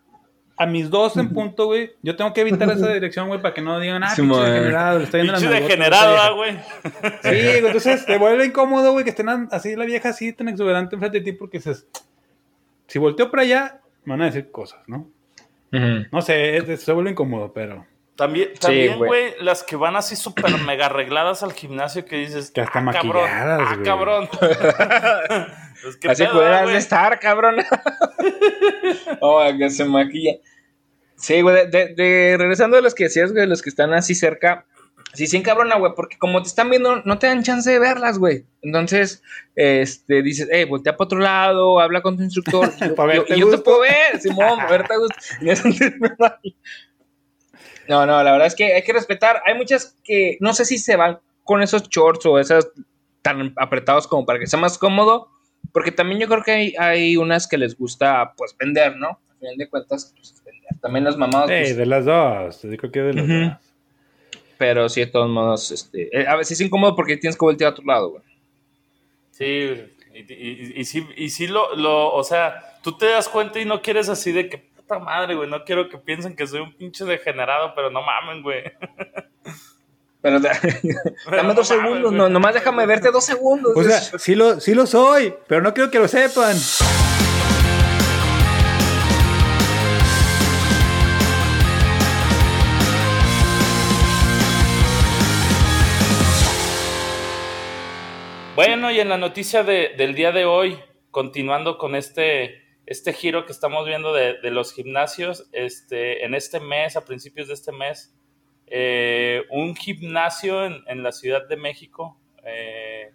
B: a mis dos en punto, güey, yo tengo que evitar esa dirección, güey, para que no digan, ah,
C: Sí,
B: pinche degenerado, viendo las
A: Pinche degenerado, ah,
B: vieja".
A: güey.
B: Sí, güey, entonces te vuelve incómodo, güey, que estén así la vieja así tan exuberante enfrente de ti porque dices, si volteo para allá, me van a decir cosas, ¿no? No sé, se vuelve incómodo, pero
A: También, también,
C: güey.
A: güey, las que van así súper mega arregladas al gimnasio que dices,
B: Que hasta
A: ah, cabrón,
B: maquilladas,
A: ah,
B: güey.
A: cabrón. Pues, ¿qué
C: Así de estar, cabrón. oh, que se maquilla. Sí, güey, de, de- de- regresando a los que decías, güey, los que están así cerca, Sí, sí, cabrona, güey, porque como te están viendo, no te dan chance de verlas, güey. Entonces, este, dices, eh, voltea para otro lado, habla con tu instructor. y yo, yo- yo te puedo ver, Simón, para verte a gusto. No, no, la verdad es que hay que respetar. Hay muchas que no sé si se van con esos shorts o esas tan apretados como para que sea más cómodo, porque también yo creo que hay, hay unas que les gusta, pues, vender, ¿no? Al final de cuentas, pues, vender. También los mamados,
B: Ey,
C: pues,
B: de las dos. Yo creo que de las dos.
C: pero sí, de todos modos, este, eh, a veces es incómodo porque tienes que voltear a otro lado, güey.
A: Sí, y, y, y sí, y sí lo, lo, o sea, tú te das cuenta y no quieres así de que puta madre, güey, no quiero que piensen que soy un pinche degenerado, pero no mamen, güey.
C: Pero dame
A: no
C: dos
A: mames,
C: segundos, no, nomás déjame verte dos segundos.
B: O sea, sí lo, sí lo soy, pero no quiero que lo sepan.
A: Bueno, y en la noticia de- del día de hoy, continuando con este, este giro que estamos viendo de, de los gimnasios, este, en este mes, a principios de este mes, eh, un gimnasio en, en la Ciudad de México, eh,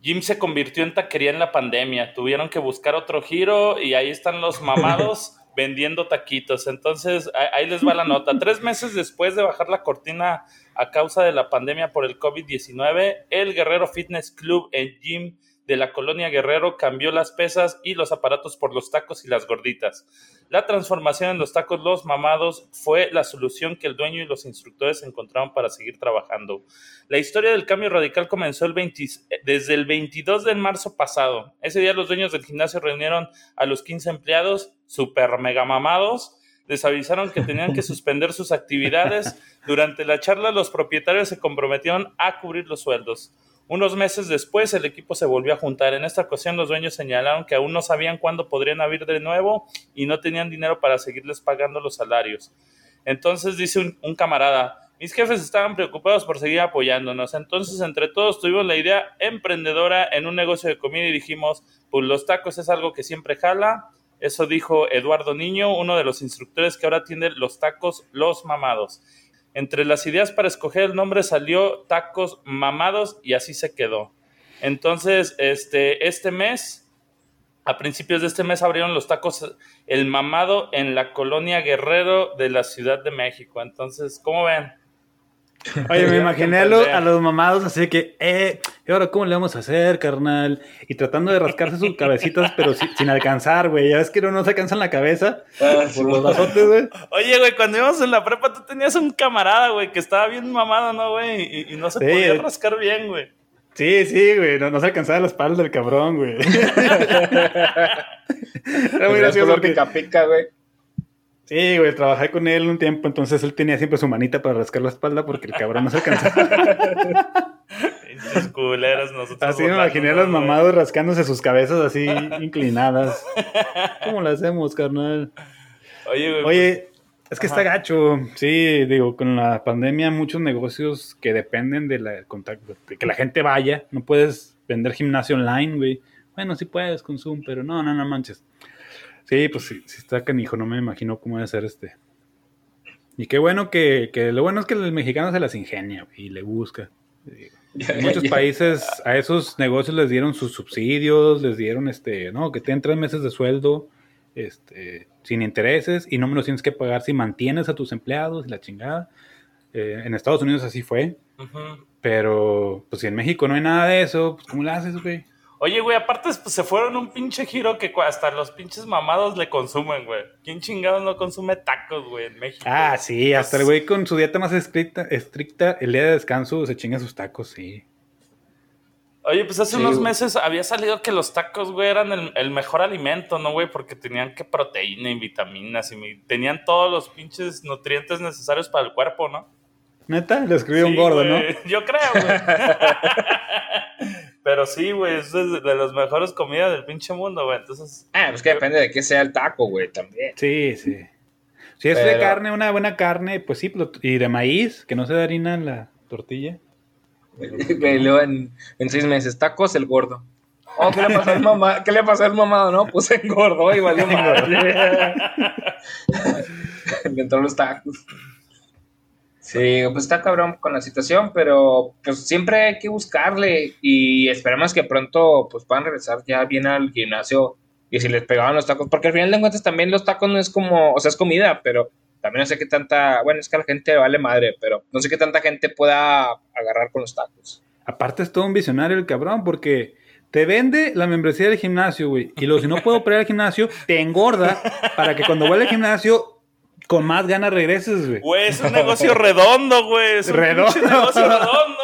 A: Jim se convirtió en taquería en la pandemia. Tuvieron que buscar otro giro y ahí están los mamados vendiendo taquitos. Entonces, ahí ahí les va la nota. Tres meses después de bajar la cortina a causa de la pandemia por el COVID-19, el Guerrero Fitness Club en Gym de la colonia Guerrero cambió las pesas y los aparatos por los tacos y las gorditas. La transformación en los tacos los mamados fue la solución que el dueño y los instructores encontraron para seguir trabajando. La historia del cambio radical comenzó el 20 desde el 22 de marzo pasado. Ese día los dueños del gimnasio reunieron a los 15 empleados super mega mamados. Les avisaron que tenían que suspender sus actividades. Durante la charla los propietarios se comprometieron a cubrir los sueldos. Unos meses después el equipo se volvió a juntar. En esta ocasión los dueños señalaron que aún no sabían cuándo podrían abrir de nuevo y no tenían dinero para seguirles pagando los salarios. Entonces dice un, camarada, mis jefes estaban preocupados por seguir apoyándonos. Entonces entre todos tuvimos la idea emprendedora en un negocio de comida y dijimos, pues los tacos es algo que siempre jala. Eso dijo Eduardo Niño, uno de los instructores que ahora atiende los tacos Los Mamados. Entre las ideas para escoger el nombre salió Tacos Mamados y así se quedó. Entonces, este, este mes, a principios de este mes abrieron los tacos El Mamado en la colonia Guerrero de la Ciudad de México. Entonces, ¿cómo ven?
B: Oye, me imaginé a, los-
A: pelea.
B: a los mamados así que, eh, ¿y ahora cómo le vamos a hacer, carnal? Y tratando de rascarse sus cabecitas, pero si- sin alcanzar, güey. Ya ves que no, no se alcanzan la cabeza por los brazotes, güey.
A: Oye, güey, cuando íbamos en la prepa, tú tenías un camarada, güey, que estaba bien mamado, ¿no, güey? Y, y no se
B: Sí.
A: podía rascar bien, güey.
B: Sí, sí, güey. No, no se alcanzaba la espalda del cabrón, güey. Era muy gracioso porque...
C: pica pica, güey.
B: Sí, güey, trabajé con él un tiempo, entonces él tenía siempre su manita para rascar la espalda porque el cabrón no se alcanzaba.
A: Pinches culeros, nosotros.
B: Así me imaginé a los mamados rascándose sus cabezas así inclinadas. ¿Cómo lo hacemos, carnal?
A: Oye, güey.
B: Oye, es que está gacho. Sí, digo, con la pandemia muchos negocios que dependen de la contacto, de que la gente vaya. No puedes vender gimnasio online, güey. Bueno, sí puedes con Zoom, pero no, no, no manches. Sí, pues sí, sí está canijo, no me imagino cómo debe ser este. Y qué bueno que, que lo bueno es que el mexicano se las ingenia y le busca. En muchos países a esos negocios les dieron sus subsidios, les dieron este, no, que tienen tres meses de sueldo, este, sin intereses y no me los tienes que pagar si mantienes a tus empleados y la chingada. Eh, en Estados Unidos así fue, pero pues si en México no hay nada de eso, pues ¿cómo le haces, güey?
A: Oye, güey, aparte pues, se fueron un pinche giro que hasta los pinches mamados le consumen, güey. ¿Quién chingados no consume tacos, güey, en México?
B: Ah, sí, hasta el güey con su dieta más estricta, estricta, el día de descanso se chinga sus tacos, sí.
A: Oye, pues hace
C: Sí,
A: unos
C: güey.
A: meses había salido que los tacos, güey, eran el, el mejor alimento, ¿no, güey? Porque tenían que proteína y vitaminas y mi- tenían todos los pinches nutrientes necesarios para el cuerpo, ¿no?
B: Neta, le escribió un
A: Sí,
B: gordo,
A: güey, Yo creo, güey. Pero sí, güey, es de, de las mejores comidas del pinche mundo, güey. Entonces,
C: Ah, pues que depende de qué sea el taco, güey, también.
B: Sí, sí. Si es de carne, una buena carne, pues sí, y de maíz, que no se de harina en la tortilla.
C: Y luego en, en seis meses, tacos el gordo. Oh, ¿qué le pasó al mamá? ¿Qué le pasó al mamado? No, pues engordó y valió madre. Le entró los tacos. Sí, pues está cabrón con la situación, pero pues siempre hay que buscarle y esperemos que pronto pues puedan regresar ya bien al gimnasio y si les pegaban los tacos, porque al final de cuentas también los tacos no es como, o sea, es comida, pero también no sé qué tanta, bueno, es que a la gente vale madre, pero no sé qué tanta gente pueda agarrar con los tacos.
B: Aparte es todo un visionario el cabrón, porque te vende la membresía del gimnasio, güey. Y luego, si no puedo operar al gimnasio, te engorda para que cuando vuelva al gimnasio, con más ganas regreses, güey.
A: Güey, es un negocio redondo, güey. Es un
B: Redondo.
A: negocio redondo.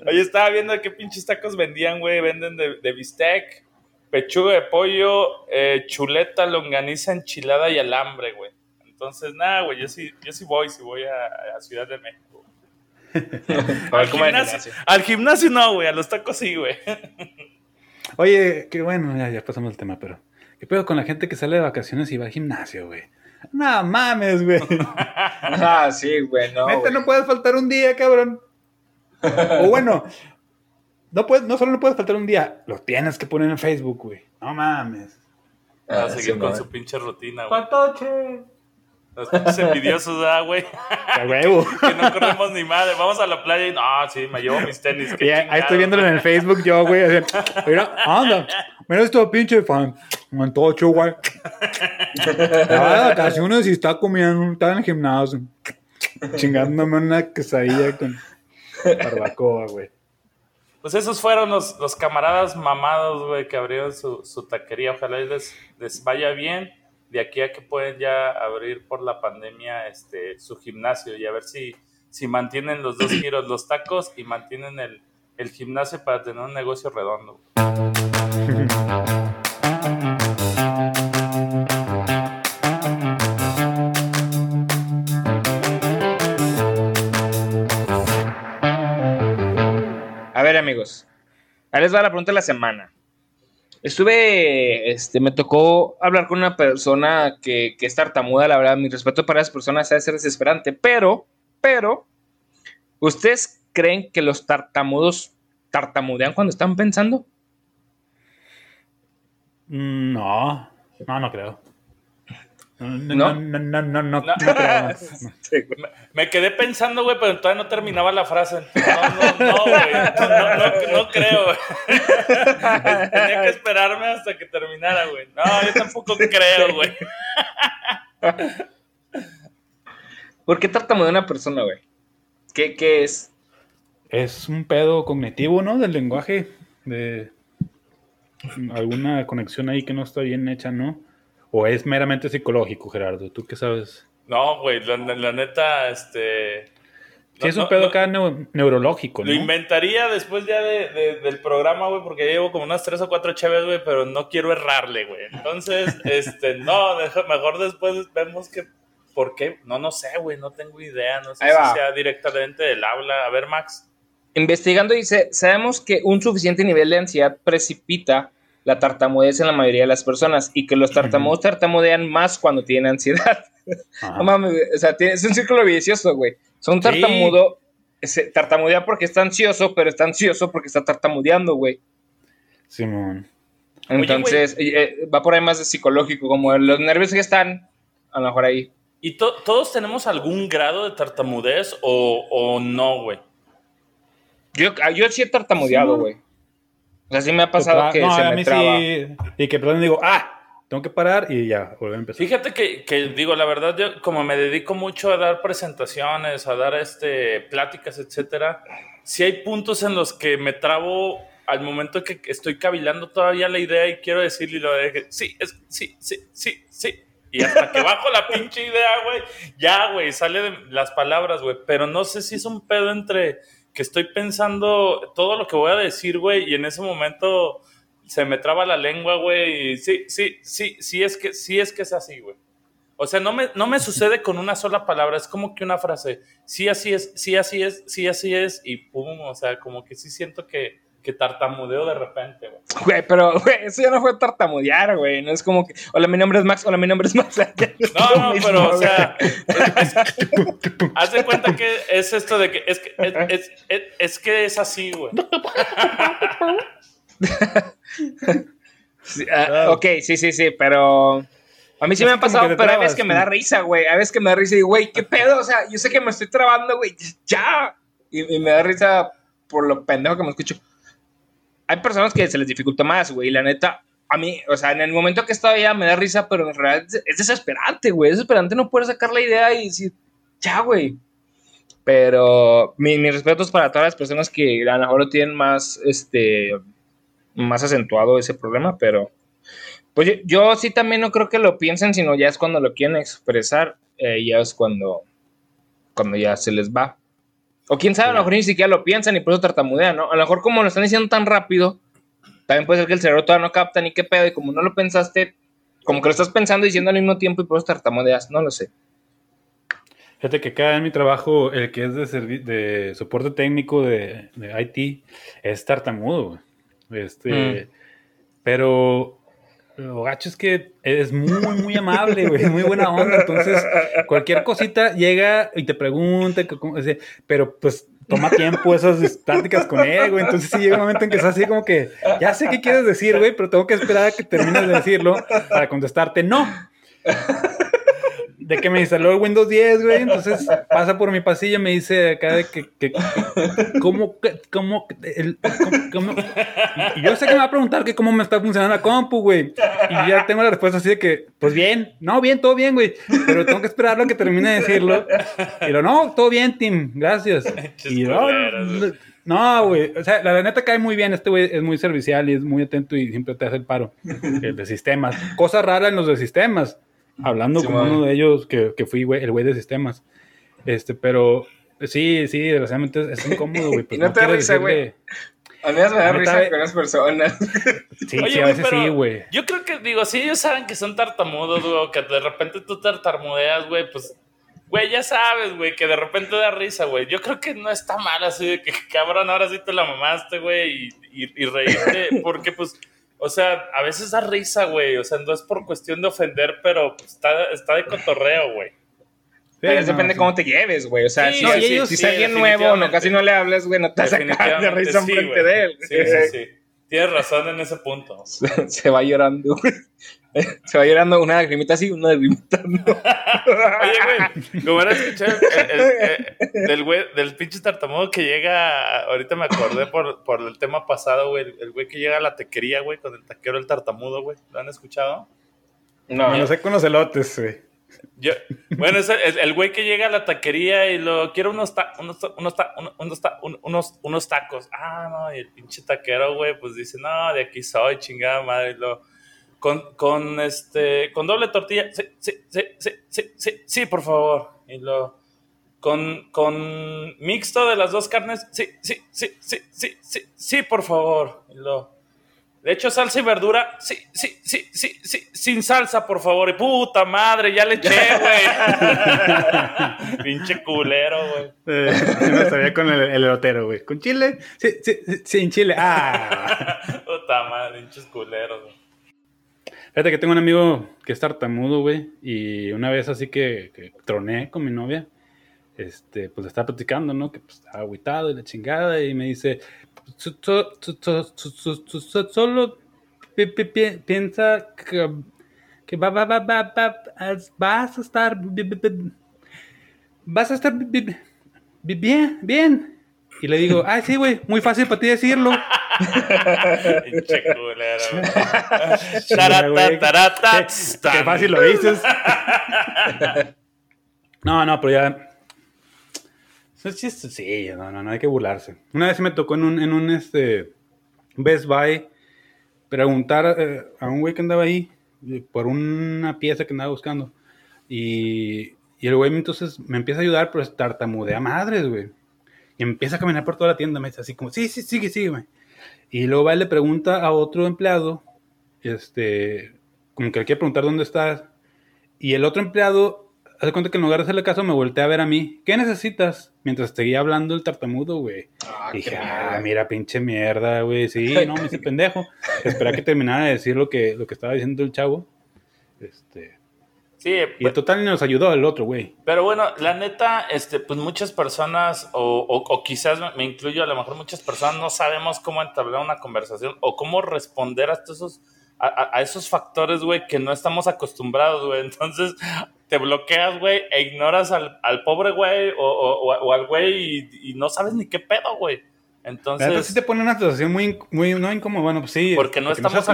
A: Oye, estaba viendo qué pinches tacos vendían, güey. Venden de, de bistec, pechuga de pollo, eh, chuleta, longaniza, enchilada y alambre, güey. Entonces, nada, güey, yo sí, yo sí voy, sí voy a, a Ciudad de México. Al gimnasio. al gimnasio no, güey, a los tacos sí, güey.
B: Oye, qué bueno, ya, ya pasamos el tema, pero ¿qué pedo con la gente que sale de vacaciones y va al gimnasio, güey? No mames, güey.
C: Ah, sí, güey, no.
B: Neta, no puedes faltar un día, cabrón. O bueno, no, puedes, no solo no puedes faltar un día, lo tienes que poner en Facebook, güey. No mames.
A: Va
C: Ah,
A: a seguir
C: sí,
A: con su pinche rutina, güey.
B: ¡Patoche!
A: Los pinches envidiosos, ¿verdad, güey?
B: ¡A huevo!
A: que no corremos ni madre. Vamos a la playa y no, sí, me llevo mis tenis. qué
B: ahí, estoy viéndolo en el Facebook yo, güey. Mira, anda. Mira esto, pinche fan. Mantocho, güey. De vacaciones y está comiendo, está en el gimnasio. Chingándome una quesadilla con barbacoa, güey.
A: Pues esos fueron los, los camaradas mamados, güey, que abrieron su, su taquería. Ojalá les, les vaya bien. De aquí a que pueden ya abrir por la pandemia este, su gimnasio y a ver si, si mantienen los dos giros, los tacos y mantienen el, el gimnasio para tener un negocio redondo.
C: A ver, amigos. Ahí les va la pregunta de la semana. Estuve, este, me tocó hablar con una persona que, que es tartamuda, la verdad, mi respeto para esas personas debe ser desesperante, pero, pero, ¿ustedes creen que los tartamudos tartamudean cuando están pensando?
B: Mm, No, no, no creo. No,
C: ¿No?
B: no, no, no, no, no,
A: No.
B: no creo. no.
C: Sí, güey.
A: Me, quedé pensando, güey, pero todavía no terminaba la frase. No, no, no, güey. No, no, no creo, güey. Tenía que esperarme hasta que terminara, güey. No, yo tampoco creo, güey.
C: ¿Por qué tartamudea una persona, güey? ¿Qué, ¿Qué es?
B: Es un pedo cognitivo, ¿no? Del lenguaje. De alguna conexión ahí que no está bien hecha, ¿no? O es meramente psicológico, Gerardo. ¿Tú qué sabes?
A: No, güey, la, la neta, este.
B: Sí,
A: no-
B: es un
A: no-
B: pedo
A: no-
B: acá neu- neurológico, ¿no?
A: Lo inventaría después ya de, de- del programa, güey, porque ya llevo como unas tres o cuatro chaves, güey, pero no quiero errarle, güey. Entonces, este, no, mejor después vemos que. ¿Por qué? No, no sé, güey, no tengo idea. No sé
C: Ahí
A: si
C: va.
A: sea directamente del habla. A ver, Max.
C: Investigando dice, sabemos que un suficiente nivel de ansiedad precipita la tartamudez en la mayoría de las personas y que los tartamudos tartamudean más cuando tienen ansiedad.
B: Ajá.
C: No mames, o sea, tiene- es un círculo vicioso, güey. Son
B: Sí.
C: tartamudo, se tartamudea porque está ansioso, pero está ansioso porque está tartamudeando, güey.
B: Simón.
C: Entonces, eh, eh, va por ahí más de psicológico, como los nervios que están, a lo mejor ahí.
A: ¿Y to- todos tenemos algún grado de tartamudez o, o no, güey?
C: Yo, ah, yo sí he tartamudeado, güey. Sea, sí me ha pasado que
B: no,
C: se
B: a
C: me
B: mí
C: traba.
B: sí. Y que perdón digo, ah, tengo que parar y ya, volver a empezar.
A: Fíjate que, que, digo, la verdad, yo como me dedico mucho a dar presentaciones, a dar este, pláticas, etcétera, sí hay puntos en los que me trabo al momento que estoy cavilando todavía la idea y quiero decirle y lo de que sí, es, sí, sí, sí, sí. Y hasta que bajo la pinche idea, güey, ya, güey, sale de las palabras, güey. Pero no sé si es un pedo entre que estoy pensando todo lo que voy a decir, güey, y en ese momento se me traba la lengua, güey, sí, sí, sí, sí es que, sí es que es así, güey. O sea, no me, no me sucede con una sola palabra, es como que una frase, sí así es, sí así es, sí así es, y pum, o sea, como que sí siento que, que tartamudeo de repente, güey.
C: Güey, pero, güey, eso ya no fue tartamudear, güey. No es como que, hola, mi nombre es Max, hola, mi nombre es Max.
A: No, no, pero, o sea, es- es- haz de cuenta que es esto de que es que es, es- es- es que es así, güey.
C: Sí, ah, ok, sí, sí, sí, pero. A mí sí me ha pasado, pero hay veces que me da risa, güey. Hay veces que me da risa y, güey, ¿qué pedo? O sea, yo sé que me estoy trabando, güey. Ya. Y, me da risa por lo pendejo que me escucho. Hay personas que se les dificulta más, güey. La neta, a mí, o sea, en el momento que estaba ya me da risa, pero en realidad es desesperante, güey. Es desesperante no poder sacar la idea y decir, ya, güey. Pero mi, mis respetos para todas las personas que a lo mejor tienen más, este, más acentuado ese problema, pero pues yo, sí también no creo que lo piensen, sino ya es cuando lo quieren expresar, eh, ya es cuando, cuando ya se les va. O quién sabe, a lo mejor ni siquiera lo piensan y por eso tartamudean, ¿no? A lo mejor como lo están diciendo tan rápido, también puede ser que el cerebro todavía no capta ni qué pedo y como no lo pensaste, como que lo estás pensando y diciendo al mismo tiempo y por eso tartamudeas, no lo sé.
B: Fíjate que acá en mi trabajo, el que es de, de soporte técnico de, de, IT es tartamudo, Este, mm. Pero lo gacho es que es muy, muy amable, güey, muy buena onda. Entonces, cualquier cosita llega y te pregunta, pero pues toma tiempo esas tácticas con él, güey. Entonces, sí llega un momento en que es así como que, ya sé qué quieres decir, güey, pero tengo que esperar a que termines de decirlo para contestarte no de que me instaló el Windows 10, güey. Entonces pasa por mi pasillo y me dice acá de que, que ¿cómo, cómo, el, cómo, y yo sé que me va a preguntar que cómo me está funcionando la compu, güey. Y ya tengo la respuesta así de que, pues bien, no, bien, todo bien, güey. Pero tengo que esperar a que termine de decirlo. Y lo, no, todo bien, Tim, gracias. Y no, no, güey. O sea, la neta cae muy bien. Este güey es muy servicial y es muy atento y siempre te hace el paro. El de sistemas. Cosa rara en los de sistemas hablando con uno de ellos que, que fui el güey de sistemas. Este, pero sí, sí, desgraciadamente es, incómodo, güey. Pues,
C: no, te da risa, güey. A mí me da risa con las personas.
B: Sí, sí, a veces sí, güey.
A: Yo creo que, digo, si ellos saben que son tartamudos, güey, que de repente tú tartamudeas, güey, pues, güey, ya sabes, güey, que de repente da risa, güey. Yo creo que no está mal así de que, cabrón, ahora sí te la mamaste, güey, y, y, y reírte, porque, pues, o sea, a veces da risa, güey. O sea, no es por cuestión de ofender, pero está, está de cotorreo, güey.
C: Pero depende de cómo te lleves, güey. O sea, si, es alguien nuevo, no, casi no le hables, güey, no te vas a sacar de risa sí, frente de él.
A: Sí, sí, sí. Tienes razón en ese punto.
C: Se, va llorando. Se va llorando una lagrimita así, una lagrimita no.
A: Oye, güey, como era escuchar el, del güey, del pinche tartamudo que llega, ahorita me acordé por, por el tema pasado, güey, el güey que llega a la tequería, güey, con el taquero el tartamudo, güey. ¿Lo han escuchado?
B: No, no sé con los elotes, güey.
A: Yo, bueno, es el, güey que llega a la taquería y lo quiere unos, unos, unos, unos, unos, tacos. Ah, no, y el pinche taquero, güey, pues dice, no, de aquí soy, chingada madre. lo, con, con, este, con doble tortilla, sí, sí, sí, sí, sí, sí, por favor. Y lo, con, con mixto de las dos carnes, sí, sí, sí, sí, sí, sí, sí, por favor. Y lo, de hecho, salsa y verdura, sí, sí, sí, sí, sí, sin salsa, por favor. Y puta madre, ya le eché, güey. Pinche culero, güey.
B: Eh, no sabía con el, el elotero, güey. ¿Con chile? Sí, sí, sin chile. Ah.
A: puta madre, pinches culeros, güey.
B: Fíjate que tengo un amigo que es tartamudo, güey. Y una vez así que, troné con mi novia, este, pues estaba platicando, ¿no? Que pues, estaba agüitado y la chingada. Y me dice, solo piensa que, va, va, va, va, vas a estar vas a estar bien, bien. Y le digo, ay, sí, güey, muy fácil para ti decirlo. Qué fácil lo dices. No, no, pero ya Sí, no, no, no hay que burlarse. Una vez me tocó en un, en un este, Best Buy preguntar eh, a un güey que andaba ahí eh, por una pieza que andaba buscando. Y, y el güey entonces me empieza a ayudar, pero es tartamudea madres, güey. Y empieza a caminar por toda la tienda, me dice así como, sí, sí, sigue, sigue, güey. Y luego va y le pregunta a otro empleado, este, como que le quiere preguntar dónde está. Y el otro empleado Haz cuenta que en lugar de hacerle caso me volteé a ver a mí. ¿Qué necesitas? Mientras seguía hablando el tartamudo, güey. Ah, dije, ah, mira, pinche mierda, güey. Sí, no, me hice pendejo. Espera que terminara de decir lo que, lo que estaba diciendo el chavo. Este.
A: Sí,
B: y pues total nos ayudó el otro, güey.
A: Pero bueno, la neta, este, pues muchas personas, o, o, quizás me incluyo, a lo mejor muchas personas no sabemos cómo entablar una conversación o cómo responder a estos, a, esos factores, güey, que no estamos acostumbrados, güey. Entonces te bloqueas, güey, e ignoras al, pobre güey o, al güey y, no sabes ni qué pedo, güey. Entonces.
B: sí te pone una situación muy, muy, no incómoda. Bueno, pues sí.
A: Porque no estamos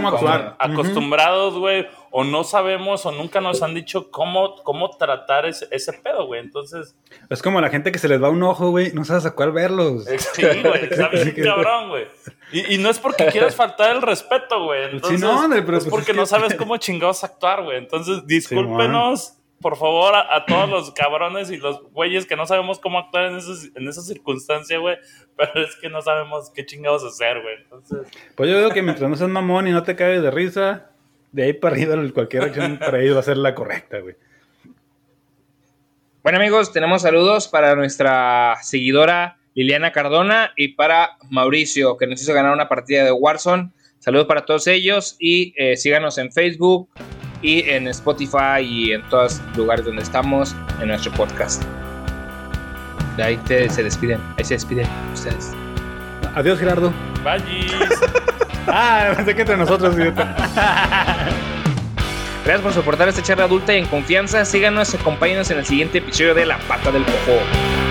A: acostumbrados, güey, o no sabemos, o nunca nos han dicho cómo, cómo tratar ese, ese pedo, güey. Entonces.
B: Es como la gente que se les va un ojo, güey, no sabes a cuál verlos.
A: Sí, güey, sabes, cabrón, güey. Y, no es porque quieras faltar el respeto, güey. Entonces, no, pero es pues porque no sabes cómo chingados actuar, güey. Entonces, discúlpenos por favor, a, todos los cabrones y los güeyes que no sabemos cómo actuar en, en esa circunstancia, güey. Pero es que no sabemos qué chingados hacer, güey. Entonces...
B: Pues yo digo que mientras no seas mamón y no te caes de risa, de ahí para arriba cualquier acción para ellos va a ser la correcta, güey.
C: Bueno, amigos, tenemos saludos para nuestra seguidora Liliana Cardona y para Mauricio, que nos hizo ganar una partida de Warzone. Saludos para todos ellos y eh, síganos en Facebook, y en Spotify y en todos los lugares donde estamos en nuestro podcast. De ahí se despiden, ahí se despiden ustedes.
B: Adiós, Gerardo.
A: Bye.
B: ah, pensé que entre nosotros,
C: idiota. Gracias por soportar esta charla adulta y en confianza. Síganos y acompáñenos en el siguiente episodio de La Pata del Cojo.